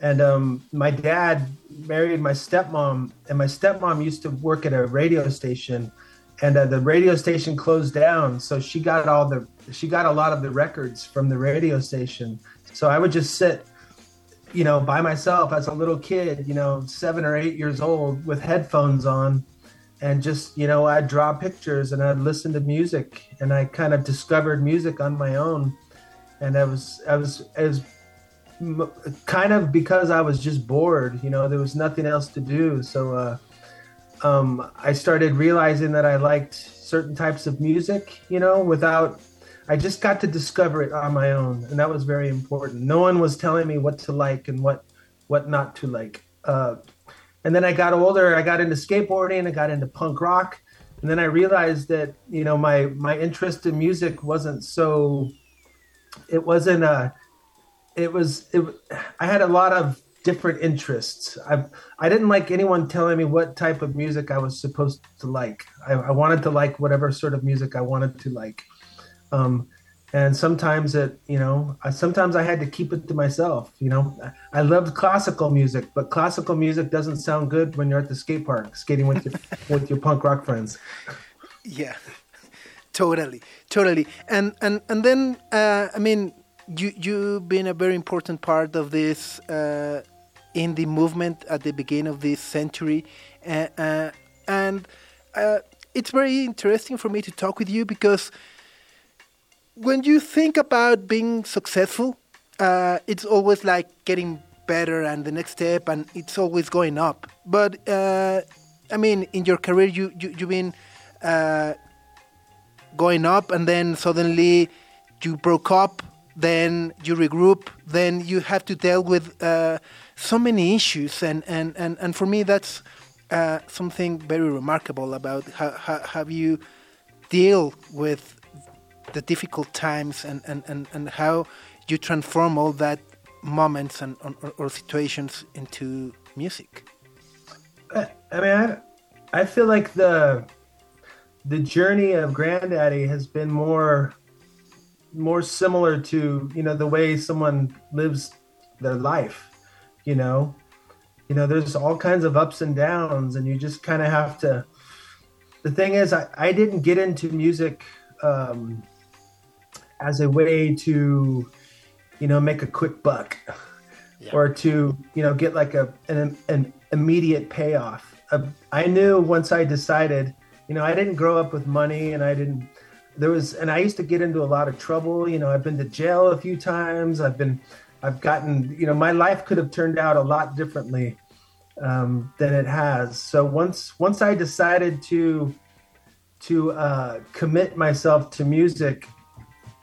and um, my dad married my stepmom, and my stepmom used to work at a radio station, and uh, the radio station closed down. So she got all the she got a lot of the records from the radio station. So I would just sit, you know, by myself as a little kid, you know, seven or eight years old, with headphones on and just you know i'd draw pictures and i'd listen to music and i kind of discovered music on my own. And i was i was as kind of because i was just bored you know there was nothing else to do. So uh, um, i started realizing that i liked certain types of music you know without i just got to discover it on my own and that was very important. No one was telling me what to like and what what not to like. Uh, and then I got older. I got into skateboarding. I got into punk rock, and then I realized that you know my my interest in music wasn't so. It wasn't a. It was. It. I had a lot of different interests. I I didn't like anyone telling me what type of music I was supposed to like. I, I wanted to like whatever sort of music I wanted to like. Um, and sometimes it you know I, sometimes i had to keep it to myself you know. I loved classical music but classical music doesn't sound good when you're at the skate park skating with your with your punk rock friends. Yeah, totally, totally. And and and then uh, I mean, you you've been a very important part of this uh, indie movement at the beginning of this century, uh, uh, and uh, it's very interesting for me to talk with you because when you think about being successful, uh, it's always like getting better and the next step, and it's always going up. But uh, I mean, in your career, you, you you've been uh, going up, and then suddenly you broke up, then you regroup, then you have to deal with uh, so many issues, and and and, and for me, that's uh, something very remarkable about how, how have you deal with the difficult times and, and, and, and how you transform all that moments and or, or situations into music. I, mean, I, I feel like the the journey of Granddaddy has been more more similar to you know the way someone lives their life. You know, you know, there's all kinds of ups and downs, and you just kind of have to. The thing is, I, I didn't get into music um, as a way to, you know, make a quick buck, or to you know get like a an, an immediate payoff. Uh, I knew once I decided, you know, I didn't grow up with money, and I didn't. There was, and I used to get into a lot of trouble. You know, I've been to jail a few times. I've been, I've gotten, you know, my life could have turned out a lot differently um, than it has. So once, once I decided to, to uh, commit myself to music,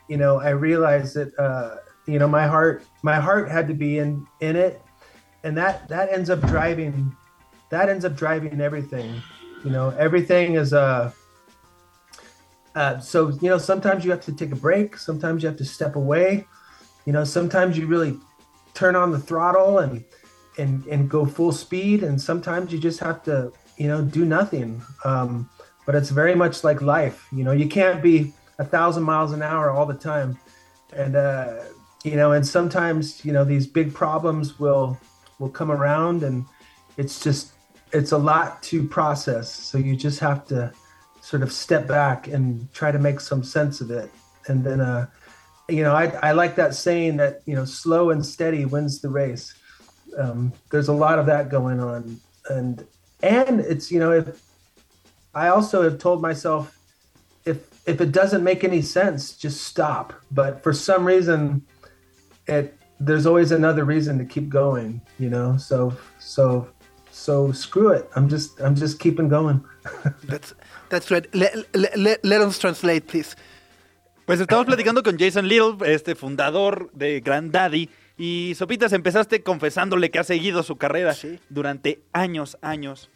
you know, I realized that, uh, you know, my heart, my heart had to be in in it, and that that ends up driving, that ends up driving everything. You know, everything is uh, uh, so you know sometimes you have to take a break. Sometimes you have to step away. You know sometimes you really turn on the throttle and and and go full speed. And sometimes you just have to you know do nothing. Um, but it's very much like life. You know you can't be a thousand miles an hour all the time and uh, you know and sometimes you know these big problems will will come around and it's just it's a lot to process. So you just have to sort of step back and try to make some sense of it. And then, uh, you know, I, I like that saying that, you know, slow and steady wins the race. Um, there's a lot of that going on. And, and it's, you know, if I also have told myself, if, if it doesn't make any sense, just stop. But for some reason, it, there's always another reason to keep going, you know? So, so, so screw it. I'm just, I'm just keeping going. That's, that's right. Let, let, let, let us translate, please. Pues estamos platicando con Jason Little, este fundador de Daddy Y Sopitas, empezaste confesándole que ha seguido su carrera Sí. durante años, años.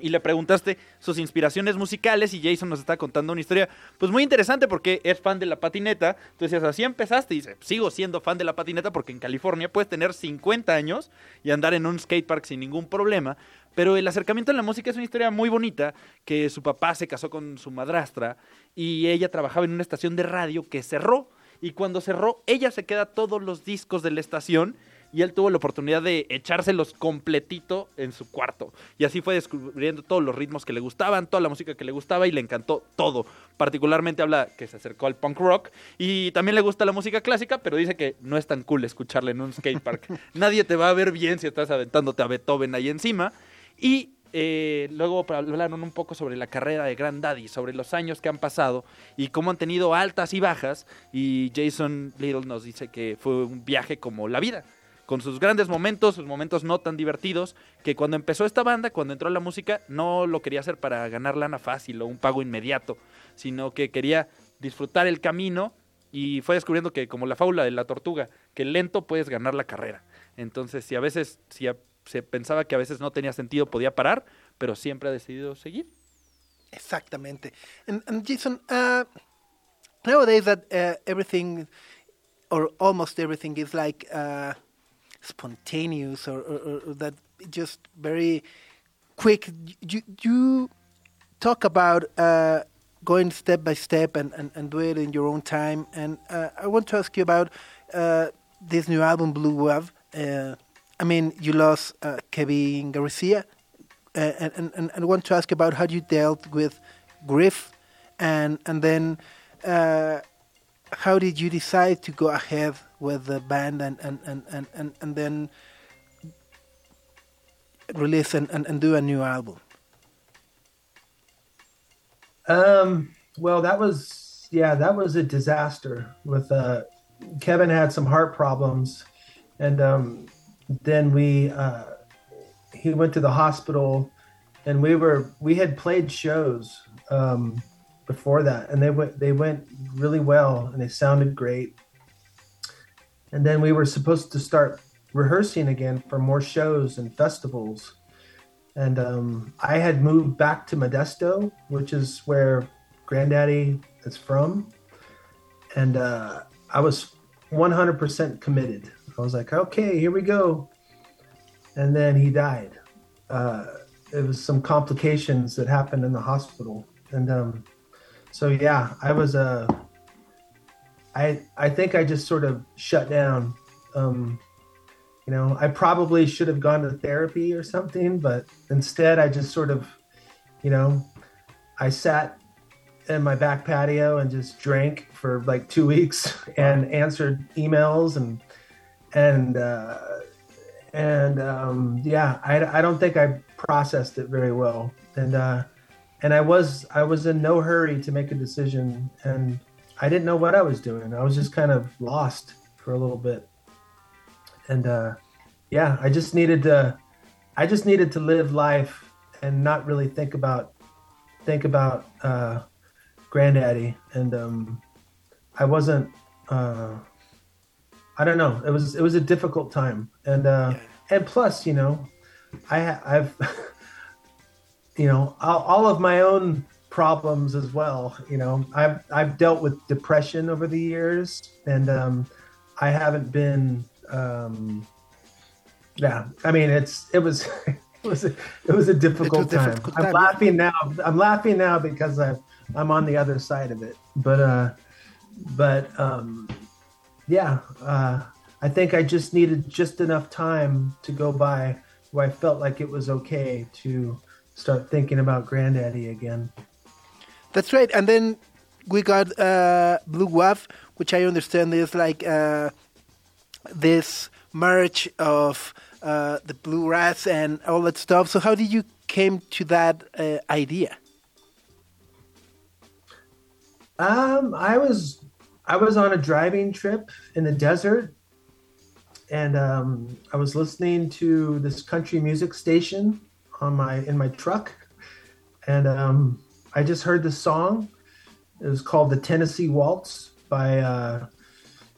Y le preguntaste sus inspiraciones musicales y Jason nos está contando una historia pues muy interesante porque es fan de la patineta. Decías, así empezaste y dice, sigo siendo fan de la patineta porque en California puedes tener 50 años y andar en un skatepark sin ningún problema. Pero el acercamiento a la música es una historia muy bonita, que su papá se casó con su madrastra y ella trabajaba en una estación de radio que cerró. Y cuando cerró, ella se queda todos los discos de la estación y él tuvo la oportunidad de echárselos completito en su cuarto. Y así fue descubriendo todos los ritmos que le gustaban, toda la música que le gustaba y le encantó todo. Particularmente habla que se acercó al punk rock y también le gusta la música clásica, pero dice que no es tan cool escucharla en un skatepark. Nadie te va a ver bien si estás aventándote a Beethoven ahí encima. Y eh, luego hablaron un poco sobre la carrera de Grand Daddy, sobre los años que han pasado y cómo han tenido altas y bajas. Y Jason Little nos dice que fue un viaje como la vida, con sus grandes momentos, sus momentos no tan divertidos, que cuando empezó esta banda, cuando entró la música, no lo quería hacer para ganar lana fácil o un pago inmediato, sino que quería disfrutar el camino y fue descubriendo que como la fábula de la tortuga, que lento puedes ganar la carrera. Entonces, si a veces, si se pensaba que a veces no tenía sentido, podía parar, pero siempre ha decidido seguir. Exactamente. And Jason, uh, nowadays that uh, everything, or almost everything, is like uh, spontaneous or, or, or, that just very quick. You, you talk about uh, going step by step and, and, and do it in your own time. And uh, I want to ask you about uh, this new album, Blue Wave. I mean, you lost uh, Kevin Garcia, uh, and, and, and I want to ask about how you dealt with grief, and and then uh, how did you decide to go ahead with the band and and, and, and, and, and then release and, and, and do a new album? Um. Well, that was yeah, that was a disaster. With uh, Kevin had some heart problems, and um, then we uh, he went to the hospital, and we were we had played shows um, before that, and they went they went really well, and they sounded great. And then we were supposed to start rehearsing again for more shows and festivals. And um, I had moved back to Modesto, which is where Granddaddy is from. And uh, I was 100% committed. I was like, okay, here we go. And then he died. Uh, it was some complications that happened in the hospital, and um, so yeah, I was uh, I I think I just sort of shut down. Um, you know, I probably should have gone to therapy or something, but instead I just sort of, you know, I sat in my back patio and just drank for like two weeks and answered emails and and uh, and um, yeah, I, I don't think I processed it very well, and uh, and I was I was in no hurry to make a decision, and I didn't know what I was doing. I was just kind of lost for a little bit, and uh, yeah, I just needed to I just needed to live life and not really think about think about uh, granddaddy, and um, I wasn't. Uh, I don't know. It was it was a difficult time, and uh, and plus, you know, I I've you know all, all of my own problems as well. You know, I've I've dealt with depression over the years, and um, I haven't been. Um, yeah, I mean, it's it was. It was a, it was a difficult, time. difficult time. I'm laughing now. I'm laughing now because I I'm on the other side of it. But uh, but um, yeah, uh, I think I just needed just enough time to go by where I felt like it was okay to start thinking about Granddaddy again. That's right. And then we got uh, Blue Waff, which I understand is like uh, this merge of uh, the Blue Rats and all that stuff. So how did you came to that uh, idea? Um, I was I was on a driving trip in the desert, and um, I was listening to this country music station on my in my truck, and um, I just heard the song. It was called the Tennessee Waltz by. Uh,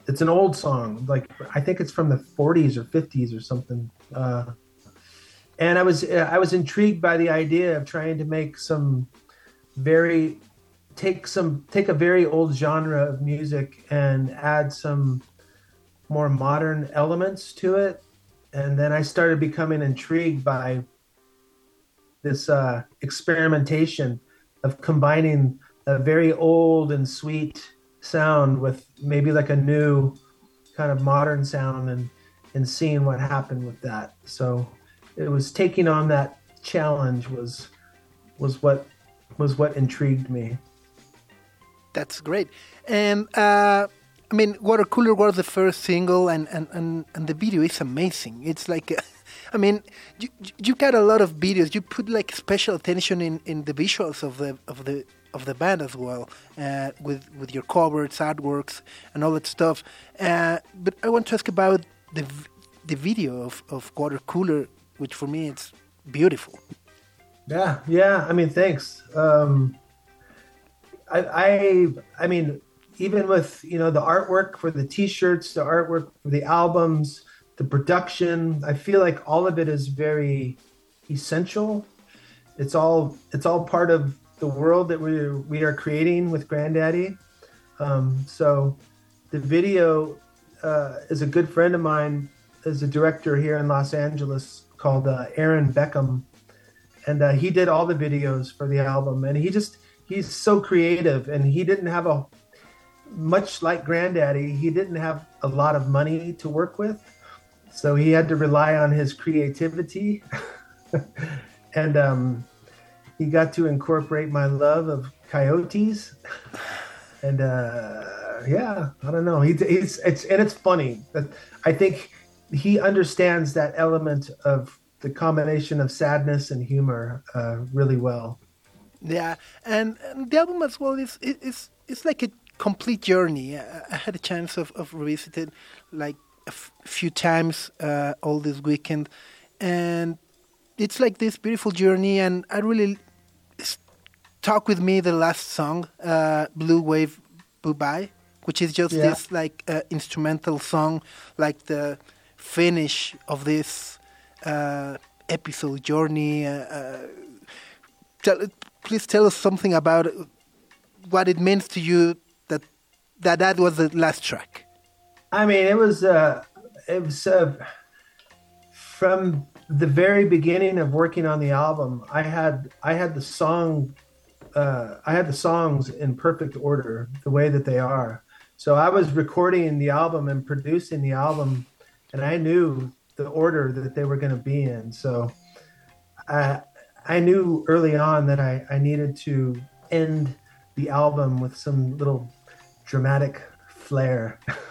it's an old song, like I think it's from the 40s or 50s or something. Uh, and I was I was intrigued by the idea of trying to make some very take some take a very old genre of music and add some more modern elements to it and then i started becoming intrigued by this uh, experimentation of combining a very old and sweet sound with maybe like a new kind of modern sound and and seeing what happened with that so it was taking on that challenge was was what was what intrigued me that's great. And uh, I mean, Water Cooler was the first single, and, and, and, and the video is amazing. It's like, I mean, you you got a lot of videos. You put like special attention in, in the visuals of the of the of the band as well, uh, with with your covers, artworks, and all that stuff. Uh, but I want to ask about the the video of, of Water Cooler, which for me it's beautiful. Yeah, yeah. I mean, thanks. Um, I, I, I mean, even with you know the artwork for the T-shirts, the artwork for the albums, the production, I feel like all of it is very essential. It's all it's all part of the world that we we are creating with Granddaddy. Um, so the video uh, is a good friend of mine, is a director here in Los Angeles called uh, Aaron Beckham, and uh, he did all the videos for the album, and he just he's so creative and he didn't have a much like granddaddy he didn't have a lot of money to work with so he had to rely on his creativity. And um, he got to incorporate my love of coyotes. And uh, yeah i don't know. He, he's it's and it's funny i think he understands that element of the combination of sadness and humor uh, really well. Yeah, and, and the album as well is is it's like a complete journey. I, I had a chance of of revisiting like a few times uh, all this weekend, and it's like this beautiful journey. And I really talk with me the last song, uh, "Blue Wave Bye," which is just yeah. this like uh, instrumental song, like the finish of this uh, episode journey. Uh, uh, tell, please tell us something about what it means to you that that that was the last track. I mean, it was uh, it was uh, from the very beginning of working on the album. I had I had the song uh, I had the songs in perfect order, the way that they are. So I was recording the album and producing the album, and I knew the order that they were going to be in. So I I knew early on that I, I needed to end the album with some little dramatic flair.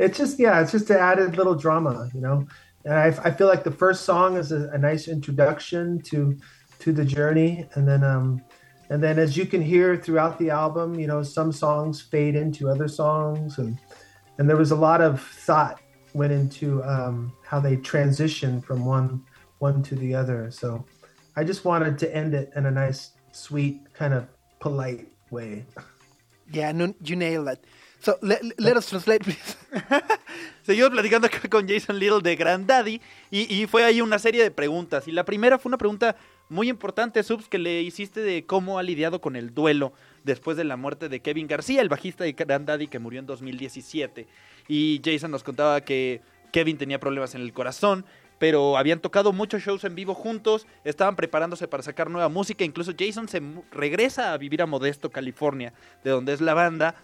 it's just, yeah, it's just an added little drama, you know. And I, I feel like the first song is a, a nice introduction to to the journey, and then um, and then as you can hear throughout the album, you know, some songs fade into other songs, and and there was a lot of thought went into um, how they transition from one one to the other. So I just wanted to end it in a nice, sweet, kind of polite way. Yeah, no, you nailed it. So let, let us translate, please. Seguimos platicando acá con Jason Little de Granddaddy y, y fue ahí una serie de preguntas. Y la primera fue una pregunta muy importante, Subs, que le hiciste de cómo ha lidiado con el duelo después de la muerte de Kevin García, el bajista de Granddaddy que murió en 2017. Y Jason nos contaba que Kevin tenía problemas en el corazón, pero habían tocado muchos shows en vivo juntos, estaban preparándose para sacar nueva música, incluso Jason se regresa a vivir a Modesto, California, de donde es la banda.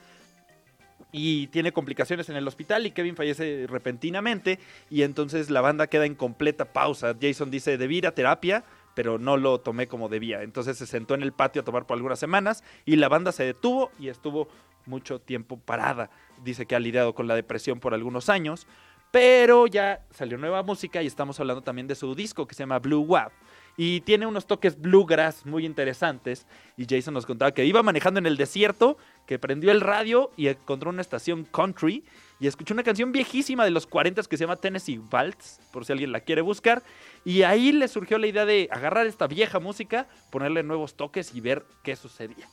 Y tiene complicaciones en el hospital y Kevin fallece repentinamente y entonces la banda queda en completa pausa. Jason dice, debí ir a terapia, pero no lo tomé como debía. Entonces se sentó en el patio a tomar por algunas semanas y la banda se detuvo y estuvo mucho tiempo parada. Dice que ha lidiado con la depresión por algunos años, pero ya salió nueva música y estamos hablando también de su disco que se llama Blue Wab. Y tiene unos toques bluegrass muy interesantes. Y Jason nos contaba que iba manejando en el desierto, que prendió el radio y encontró una estación country. Y escuchó una canción viejísima de los 40 que se llama Tennessee Waltz, por si alguien la quiere buscar. Y ahí le surgió la idea de agarrar esta vieja música, ponerle nuevos toques y ver qué sucedía.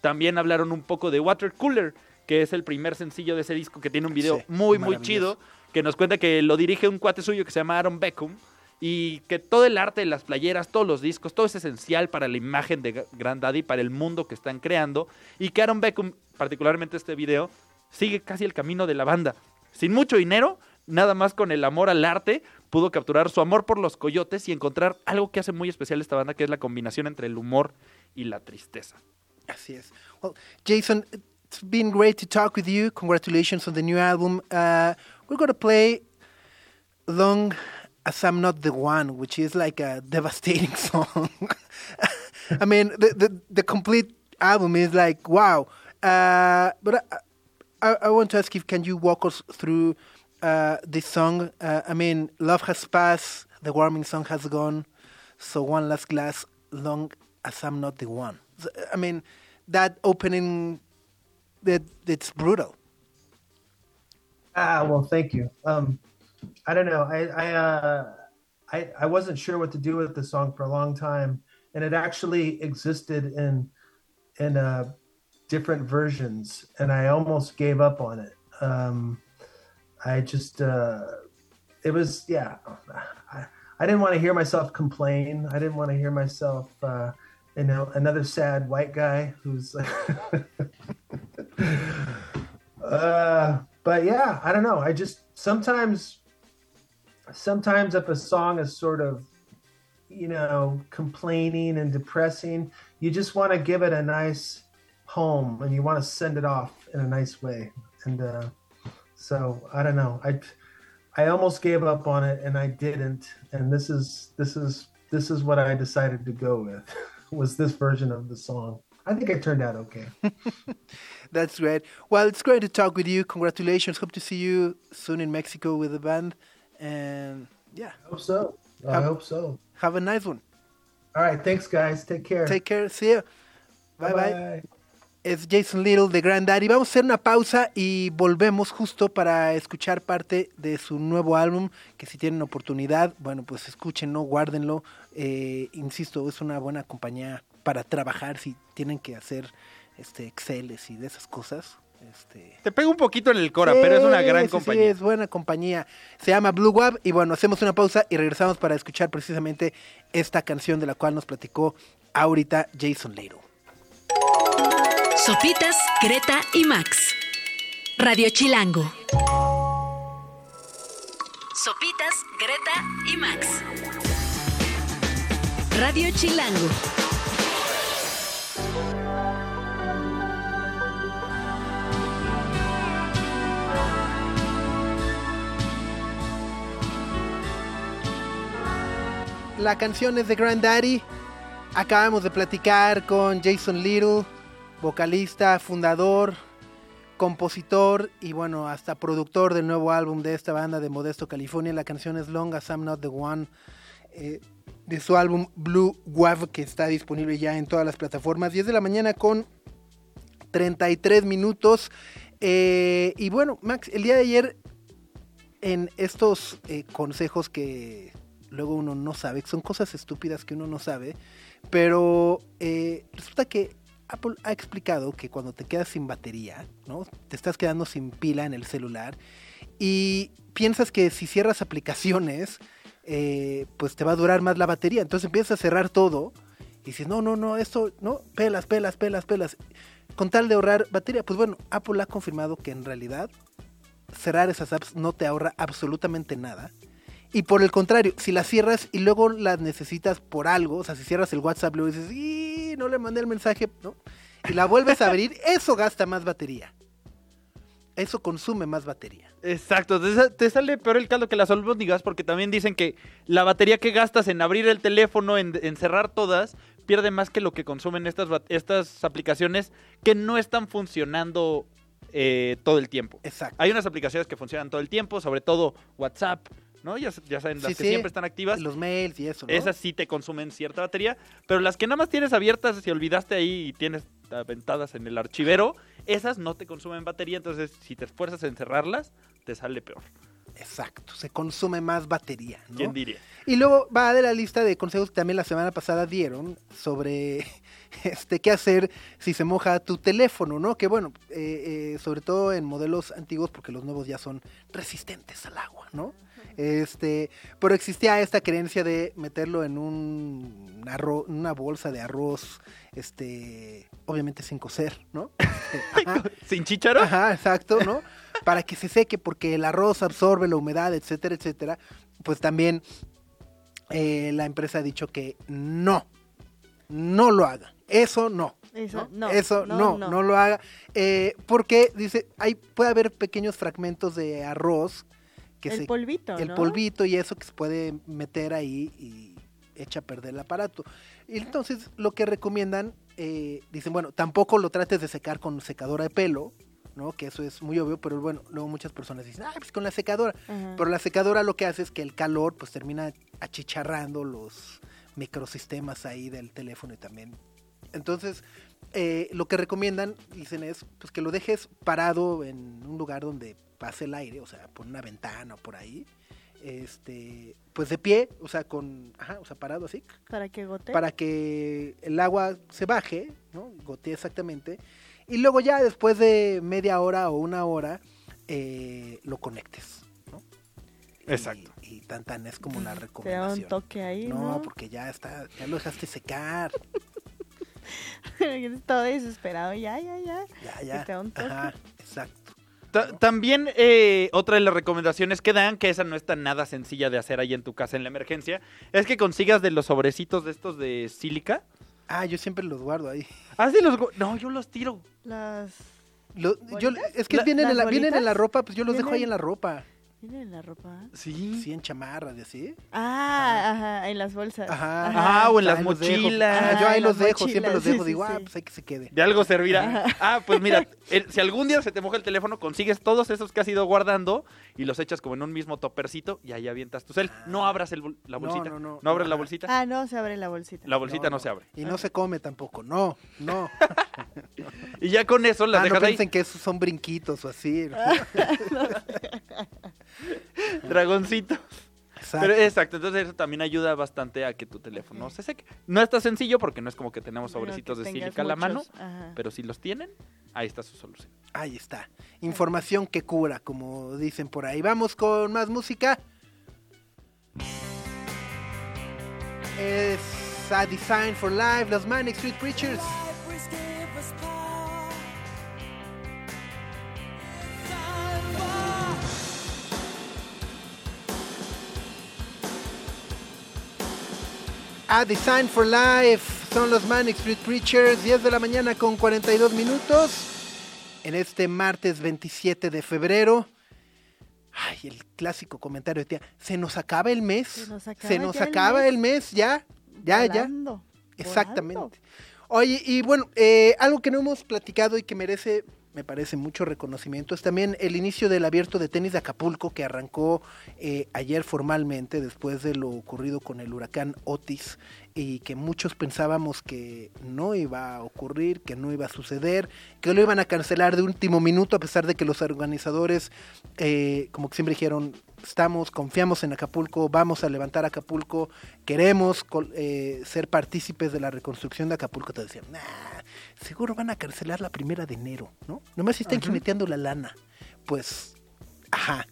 También hablaron un poco de Water Cooler, que es el primer sencillo de ese disco que tiene un video Sí, muy, muy chido, que nos cuenta que lo dirige un cuate suyo que se llama Aaron Beckham y que todo el arte de las playeras, todos los discos, todo es esencial para la imagen de Grandaddy, para el mundo que están creando y que Aaron Beckham, particularmente este video, sigue casi el camino de la banda. Sin mucho dinero, nada más con el amor al arte, pudo capturar su amor por los coyotes y encontrar algo que hace muy especial esta banda, que es la combinación entre el humor y la tristeza. Así es. Well, Jason, it's been great to talk with you. Congratulations on the new album. Uh, we're going play Long as I'm Not the One, which is like a devastating song. I mean, the, the, the complete album is like, wow. Uh, but I, I, want to ask if can you walk us through uh, this song? Uh, I mean, Love Has Passed, the warming song has gone, so one last glass, long as I'm not the one. So, I mean, that opening, that it's brutal. Ah, well, thank you. Um, I don't know. I I, uh, I I wasn't sure what to do with the song for a long time, and it actually existed in in uh, different versions, and I almost gave up on it. Um, I just uh, it was yeah. I, I didn't want to hear myself complain. I didn't want to hear myself. Uh, you know, another sad white guy who's uh, but yeah, I don't know. I just sometimes, sometimes if a song is sort of, you know, complaining and depressing, you just want to give it a nice home and you want to send it off in a nice way. And uh, so I don't know. I I almost gave up on it and I didn't. And this is this is this is what I decided to go with was this version of the song. I think it turned out okay. That's great. Well, it's great to talk with you. Congratulations. Hope to see you soon in Mexico with the band. And yeah, I hope so. I Have- hope so. have a nice one. All right, thanks guys. Take care. Take care. See you. Bye bye. Es Jason Little de Granddaddy. Vamos a hacer una pausa y volvemos justo para escuchar parte de su nuevo álbum. Que si tienen oportunidad, bueno, pues escúchenlo, guárdenlo. Eh, insisto, es una buena compañía para trabajar si tienen que hacer este Exceles y de esas cosas. Este, Te pega un poquito en el cora, pero es una gran sí, sí, compañía. es buena compañía. Se llama Blue Wab y bueno, hacemos una pausa y regresamos para escuchar precisamente esta canción de la cual nos platicó ahorita Jason Little. Sopitas, Greta y Max. Radio Chilango. Sopitas, Greta y Max. Radio Chilango. La canción es de Granddaddy. Acabamos de platicar con Jason Little, vocalista, fundador, compositor y bueno, hasta productor del nuevo álbum de esta banda de Modesto, California. La canción es Long as I'm Not the One. eh, de su álbum Blue Wave que está disponible ya en todas las plataformas. 10 de la mañana con 33 minutos. Eh, y bueno, Max, el día de ayer en estos eh, consejos que luego uno no sabe, son cosas estúpidas que uno no sabe, pero eh, resulta que Apple ha explicado que cuando te quedas sin batería, ¿no? Te estás quedando sin pila en el celular y piensas que si cierras aplicaciones, eh, pues te va a durar más la batería. Entonces empiezas a cerrar todo y dices, no, no, no, esto, no, pelas, pelas, pelas, pelas. Con tal de ahorrar batería, pues bueno, Apple ha confirmado que en realidad cerrar esas apps no te ahorra absolutamente nada. Y por el contrario, si las cierras y luego las necesitas por algo, o sea, si cierras el WhatsApp, luego dices, ¡y! No le mandé el mensaje, ¿no? Y la vuelves a abrir, eso gasta más batería. eso consume más batería. Exacto, te, sa- te sale peor el caldo que las albóndigas porque también dicen que la batería que gastas en abrir el teléfono, en, en cerrar todas, pierde más que lo que consumen estas, estas aplicaciones que no están funcionando eh, todo el tiempo. Exacto. Hay unas aplicaciones que funcionan todo el tiempo, sobre todo WhatsApp, ¿no? Ya, ya saben, las Sí, que sí, siempre están activas. Los mails y eso, ¿no? Esas sí te consumen cierta batería, pero las que nada más tienes abiertas, si olvidaste ahí y tienes aventadas en el archivero, esas no te consumen batería, entonces si te esfuerzas en cerrarlas, te sale peor. Exacto, se consume más batería, ¿no? ¿Quién diría? Y luego va de la lista de consejos que también la semana pasada dieron sobre este qué hacer si se moja tu teléfono, ¿no? Que bueno, eh, eh, sobre todo en modelos antiguos, porque los nuevos ya son resistentes al agua, ¿no? Este, pero existía esta creencia de meterlo en un arro- una bolsa de arroz, este, obviamente sin cocer, ¿no? Este, ajá. ¿Sin chícharo? Ajá, exacto, ¿no? Para que se seque, porque el arroz absorbe la humedad, etcétera, etcétera. Pues también eh, la empresa ha dicho que no, no lo haga. Eso no. Eso, ¿no? no, Eso no, no, no, no. lo haga. Eh, porque dice, hay, puede haber pequeños fragmentos de arroz que el se polvito, el ¿no? polvito y eso que se puede meter ahí y echa a perder el aparato. Y entonces lo que recomiendan, eh, dicen, bueno, tampoco lo trates de secar con secadora de pelo, ¿no? Que eso es muy obvio, pero bueno, luego muchas personas dicen, ah, pues con la secadora. Pero la secadora lo que hace es que el calor pues termina achicharrando los microsistemas ahí del teléfono y también. Entonces, eh, lo que recomiendan, dicen, es pues que lo dejes parado en un lugar donde pase el aire, o sea, por una ventana o por ahí. Este, pues de pie, o sea, con, ajá, o sea, parado así, Para que gote. para que el agua se baje, ¿no? Gotee exactamente. Y luego ya después de media hora o una hora, eh, lo conectes, ¿no? Y- Exacto. Y, tan tan es como la Te da un recomendación. toque ahí, no, ¿no? porque ya está, ya lo dejaste secar. Todo desesperado, ya, ya, ya. Ya, ya. te da un toque. Ajá, exacto. Ta- También eh, otra de las recomendaciones que dan, que esa no está nada sencilla de hacer ahí en tu casa en la emergencia, es que consigas de los sobrecitos de estos de sílica. Ah, yo siempre los guardo ahí. Ah, sí, los... No, yo los tiro. Las... Lo- yo, es que La- vienen, en la, vienen en la ropa, pues yo los dejo ahí en la ropa. ¿Vienen en la ropa? Sí. Sí, en chamarras y así. Ah, ajá, en las bolsas. Ajá. Ah, o en las mochilas. Ajá, yo ahí los dejo, siempre los dejo. sí, Digo, ah, pues hay que se quede. De algo servirá. Ah, pues mira, el- si algún día se te moja el teléfono, consigues todos esos que has ido guardando y los echas como en un mismo topercito y ahí avientas tu cel. No abras el la No, bolsita. no, No, no. abres la Ajá. bolsita. Ah, no, se abre la bolsita. La bolsita no, se abre. Y no se come tampoco, no, no. Y ya con eso las Ah, no dejas ahí. piensen que esos son brinquitos o así. ¿no? Dragoncito. Exacto. Pero exacto, entonces eso también ayuda bastante a que tu teléfono se seque. No está sencillo porque no es como que tenemos sobrecitos que de sílica a la mano, ajá. pero si los tienen, ahí está su solución. Ahí está. Información que cura, como dicen por ahí. Vamos con más música. Es A Design for Life, los Manic Street Preachers. A Design for Life son los Manic Street Preachers, 10 de la mañana con 42 minutos. En este martes 27 de febrero. Ay, el clásico comentario de tía. Se nos acaba el mes. Se nos acaba Se nos ya el acaba mes. el mes, ya. Ya, ya. Volando, Exactamente. volando. Oye, y bueno, eh, algo que no hemos platicado y que merece, me parece, mucho reconocimiento. Es también el inicio del abierto de tenis de Acapulco que arrancó eh, ayer formalmente después de lo ocurrido con el huracán Otis y que muchos pensábamos que no iba a ocurrir, que no iba a suceder, que lo iban a cancelar de último minuto a pesar de que los organizadores, eh, como que siempre dijeron, estamos, confiamos en Acapulco, vamos a levantar Acapulco, queremos eh, ser partícipes de la reconstrucción de Acapulco, te decían, nah, seguro van a cancelar la primera de enero, ¿no? Nomás están jineteando la lana. Pues, ajá,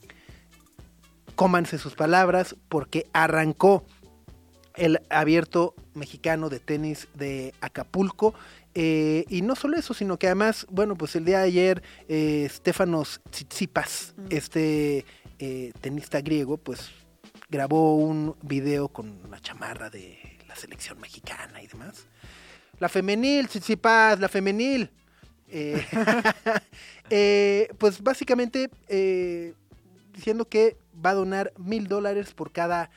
cómanse sus palabras porque arrancó el abierto mexicano de tenis de Acapulco. eh, y no solo eso, sino que además, bueno, pues el día de ayer, eh, Stefanos Tsitsipas, Mm. este eh, tenista griego, pues grabó un video con una chamarra de la selección mexicana y demás. La femenil, Tsitsipas, la femenil. Eh, pues básicamente diciendo que va a donar mil dólares por cada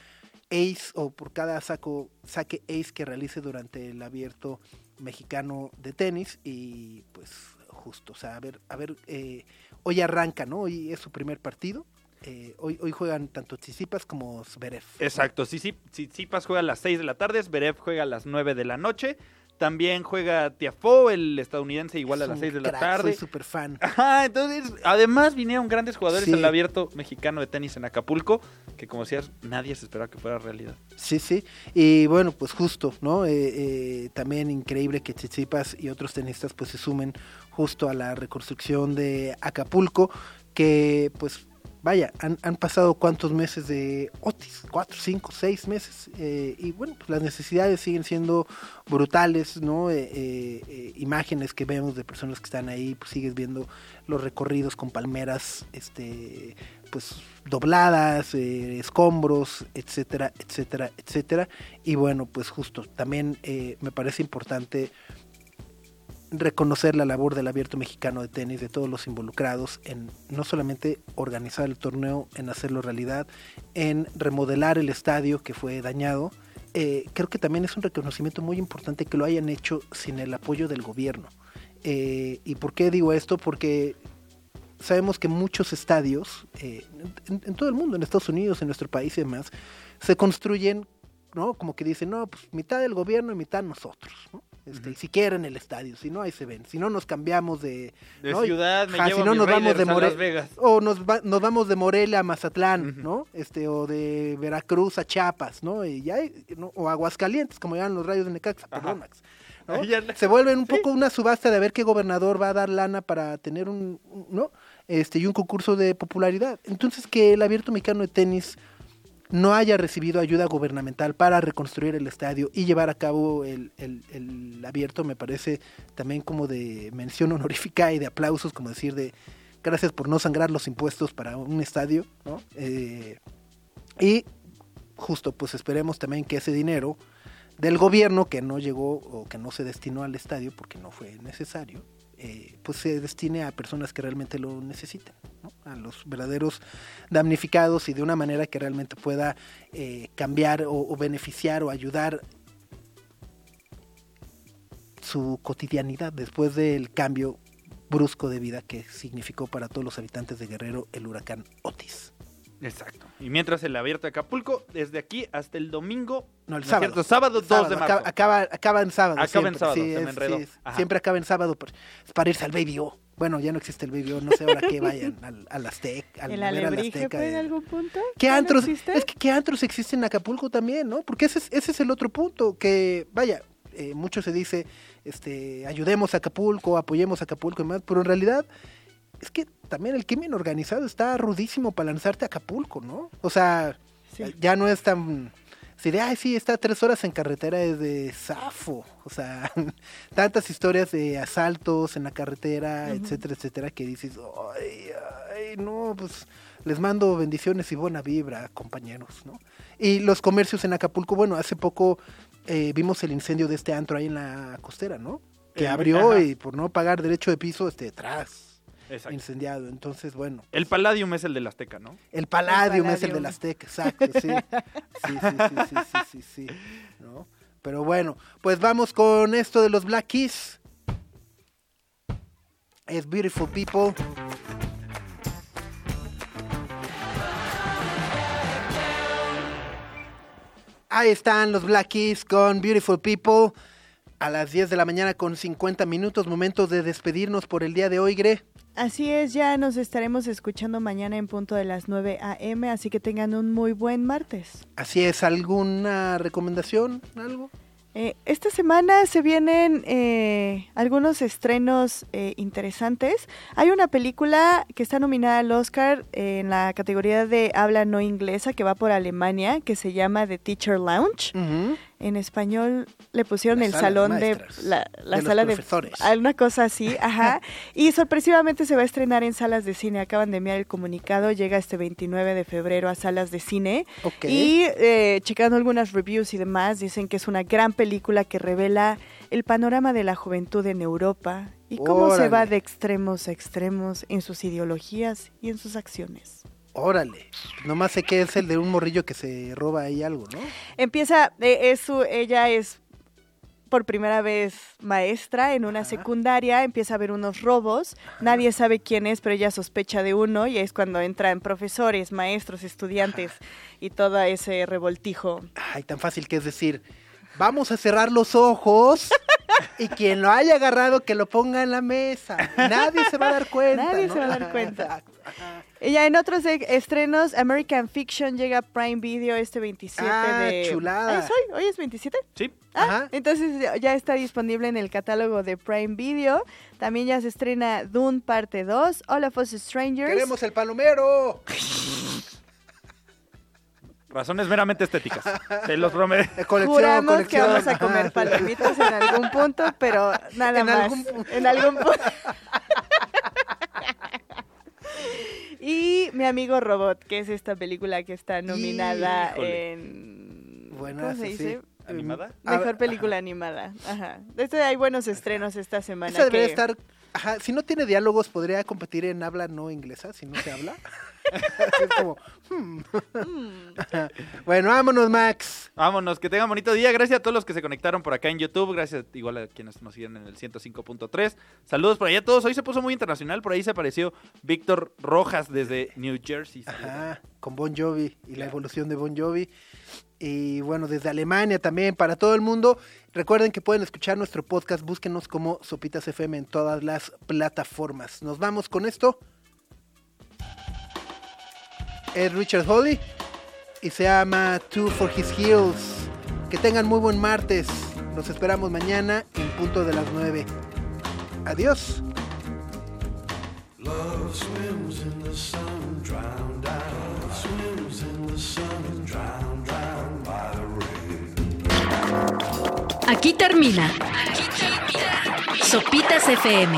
ace o por cada saco, saque ace que realice durante el abierto mexicano de tenis y pues justo, o sea, a ver, a ver, eh, hoy arranca, ¿no? Hoy es su primer partido. eh, hoy, juegan tanto Tsitsipas como Zverev. Exacto, Tsitsipas juega a las 6 de la tarde, Zverev juega a las 9 de la noche. También juega Tiafoe, el estadounidense, igual a las un 6 de la tarde. Soy súper fan. Ajá, entonces, además vinieron grandes jugadores Sí. al abierto mexicano de tenis en Acapulco, que como decías, nadie se esperaba que fuera realidad. Sí, sí. Y bueno, pues justo, ¿no? Eh, eh, también increíble que Tsitsipas y otros tenistas pues se sumen justo a la reconstrucción de Acapulco, que pues vaya, han, han pasado cuántos meses de Otis, cuatro, cinco, seis meses, eh, y bueno, pues las necesidades siguen siendo brutales, ¿no? Eh, eh, imágenes que vemos de personas que están ahí, pues sigues viendo los recorridos con palmeras, este, pues dobladas, escombros, etcétera, etcétera, etcétera. Y bueno, pues justo, también me parece importante reconocer la labor del abierto mexicano de tenis, de todos los involucrados en no solamente organizar el torneo, en hacerlo realidad, en remodelar el estadio que fue dañado. Eh, creo que también es un reconocimiento muy importante que lo hayan hecho sin el apoyo del gobierno. Eh, ¿Y por qué digo esto? Porque sabemos que muchos estadios, eh, en, todo el mundo, en Estados Unidos, en nuestro país y demás, se construyen, ¿no? Como que dicen, no, pues mitad del gobierno y mitad nosotros, ¿no? Este, y si quieren el estadio, si no, ahí se ven. Si no, nos cambiamos de... De ¿no? ciudad, me Ajá, llevo si no, a nos vamos de a More- Las Vegas. O nos, va- nos vamos de Morelia a Mazatlán. ¿no? Este, o de Veracruz a Chiapas, ¿no? Y ya, ¿no? O Aguascalientes, como llaman los rayos de Necaxa, perdón, Max. ¿no? Se vuelven un poco una subasta de ver qué gobernador va a dar lana para tener un, un- ¿no? Este, y un concurso de popularidad. Entonces, que el abierto mexicano de tenis no haya recibido ayuda gubernamental para reconstruir el estadio y llevar a cabo el, el- abierto me parece también como de mención honorífica y de aplausos, como decir de gracias por no sangrar los impuestos para un estadio, ¿no? Eh, y justo pues esperemos también que ese dinero del gobierno que no llegó o que no se destinó al estadio porque no fue necesario, eh, pues se destine a personas que realmente lo necesiten, ¿no? a los verdaderos damnificados y de una manera que realmente pueda eh, cambiar o, o beneficiar o ayudar su cotidianidad después del cambio brusco de vida que significó para todos los habitantes de Guerrero el huracán Otis. Exacto. Y mientras el abierto de Acapulco, desde aquí hasta el domingo, No, el ¿no sábado. cierto? sábado 2 Sábado, de marzo. Acaba, acaba, acaba en sábado. Acaba siempre, en sábado, sí, se me enredó. sí, siempre acaba en sábado por- es para irse al Baby O. Bueno, ya no existe el Baby O, no sé ahora qué vayan al, al Azteca. Al, ¿El alebrije Azteca, fue en eh. algún punto? ¿Qué ¿Ya no antros? existe? es que qué antros existen en Acapulco también, ¿no? Porque ese es, ese es el otro punto, que vaya, eh, mucho se dice, este, ayudemos a Acapulco, apoyemos a Acapulco y más, pero en realidad es que también el crimen organizado está rudísimo para lanzarte a Acapulco, ¿no? O sea, Sí. ya no es tan... Si de, ay, sí, está tres horas en carretera es de zafo. O sea, tantas historias de asaltos en la carretera, etcétera, etcétera, que dices, ay, ay, no, pues les mando bendiciones y buena vibra, compañeros, ¿no? Y los comercios en Acapulco, bueno, hace poco eh, vimos el incendio de este antro ahí en la costera, ¿no? Que Eh, abrió ajá. y por no pagar derecho de piso, este, tras Exacto. incendiado. Entonces, bueno. El Palladium es el del Azteca, ¿no? El Palladium es el del Azteca, exacto, sí. Sí, sí, sí, sí, sí, sí, sí, ¿no? Pero bueno, pues vamos con esto de los Black Keys. Es Beautiful People. Ahí están los Black Keys con Beautiful People. A las 10 de la mañana con 50 minutos, momento de despedirnos por el día de hoy, Gre. Así es, ya nos estaremos escuchando mañana en punto de las 9 a.m., así que tengan un muy buen martes. Así es, ¿alguna recomendación? ¿Algo? Eh, esta semana se vienen eh, algunos estrenos eh, interesantes. Hay una película que está nominada al Oscar eh, en la categoría de habla no inglesa que va por Alemania, que se llama The Teacher Lounge. En español le pusieron La el de salón de la, la de los sala de alguna cosa así, ajá. y sorpresivamente se va a estrenar en salas de cine. Acaban de enviar el comunicado, llega este 29 de febrero a salas de cine. Ok. Y eh, checando algunas reviews y demás, dicen que es una gran película que revela el panorama de la juventud en Europa y cómo se va de extremos a extremos en sus ideologías y en sus acciones. Órale. Nomás sé que es el de un morrillo que se roba ahí algo, ¿no? Empieza, eh, es su, ella es por primera vez maestra en una Ajá. secundaria, empieza a ver unos robos, nadie sabe quién es, pero ella sospecha de uno y es cuando entran profesores, maestros, estudiantes y todo ese revoltijo. Ay, tan fácil que es decir, vamos a cerrar los ojos y quien lo haya agarrado que lo ponga en la mesa. Nadie se va a dar cuenta. Nadie ¿no? se va a dar cuenta. Ajá. Ella en otros e- estrenos, American Fiction llega a Prime Video este 27 Ah, de... chulada. ¿Ah, ¿es hoy? ¿Hoy es 27? Sí. Ah, Ajá. entonces ya- ya está disponible en el catálogo de Prime Video. También ya se estrena Dune parte 2, All of Us Strangers. Queremos el palomero. Razones meramente estéticas. Se los prometo. Eh, Colección, Juramos que vamos a comer palomitas en algún punto, pero nada En más. algún punto. En algún punto. y Mi amigo Robot, que es esta película que está nominada Híjole. en... Buena, ¿Cómo se sí, dice? sí. ¿Animada? Mejor ver, película animada. Ajá. Hay buenos estrenos esta semana. Esa debería que- estar. Ajá, si no tiene diálogos, podría competir en habla no inglesa, si no se habla. es como. hmm. Bueno, vámonos, Max. Vámonos, que tengan bonito día. Gracias a todos los que se conectaron por acá en YouTube. Gracias igual a quienes nos siguen en el 105.3. Saludos por allá a todos. Hoy se puso muy internacional. Por ahí se apareció Víctor Rojas desde New Jersey. Ajá, con Bon Jovi y la evolución de Bon Jovi. Y bueno, desde Alemania también, para todo el mundo. Recuerden que pueden escuchar nuestro podcast, búsquenos como Sopitas FM en todas las plataformas. Nos vamos con esto. Es Richard Holly y se llama Two for His Heels. Que tengan muy buen martes. Nos esperamos mañana en punto de las 9. Adiós. Love swims in the sun, drowned out. Swims in the sun, drowned, drowned by the rain. Aquí termina. Sopitas FM.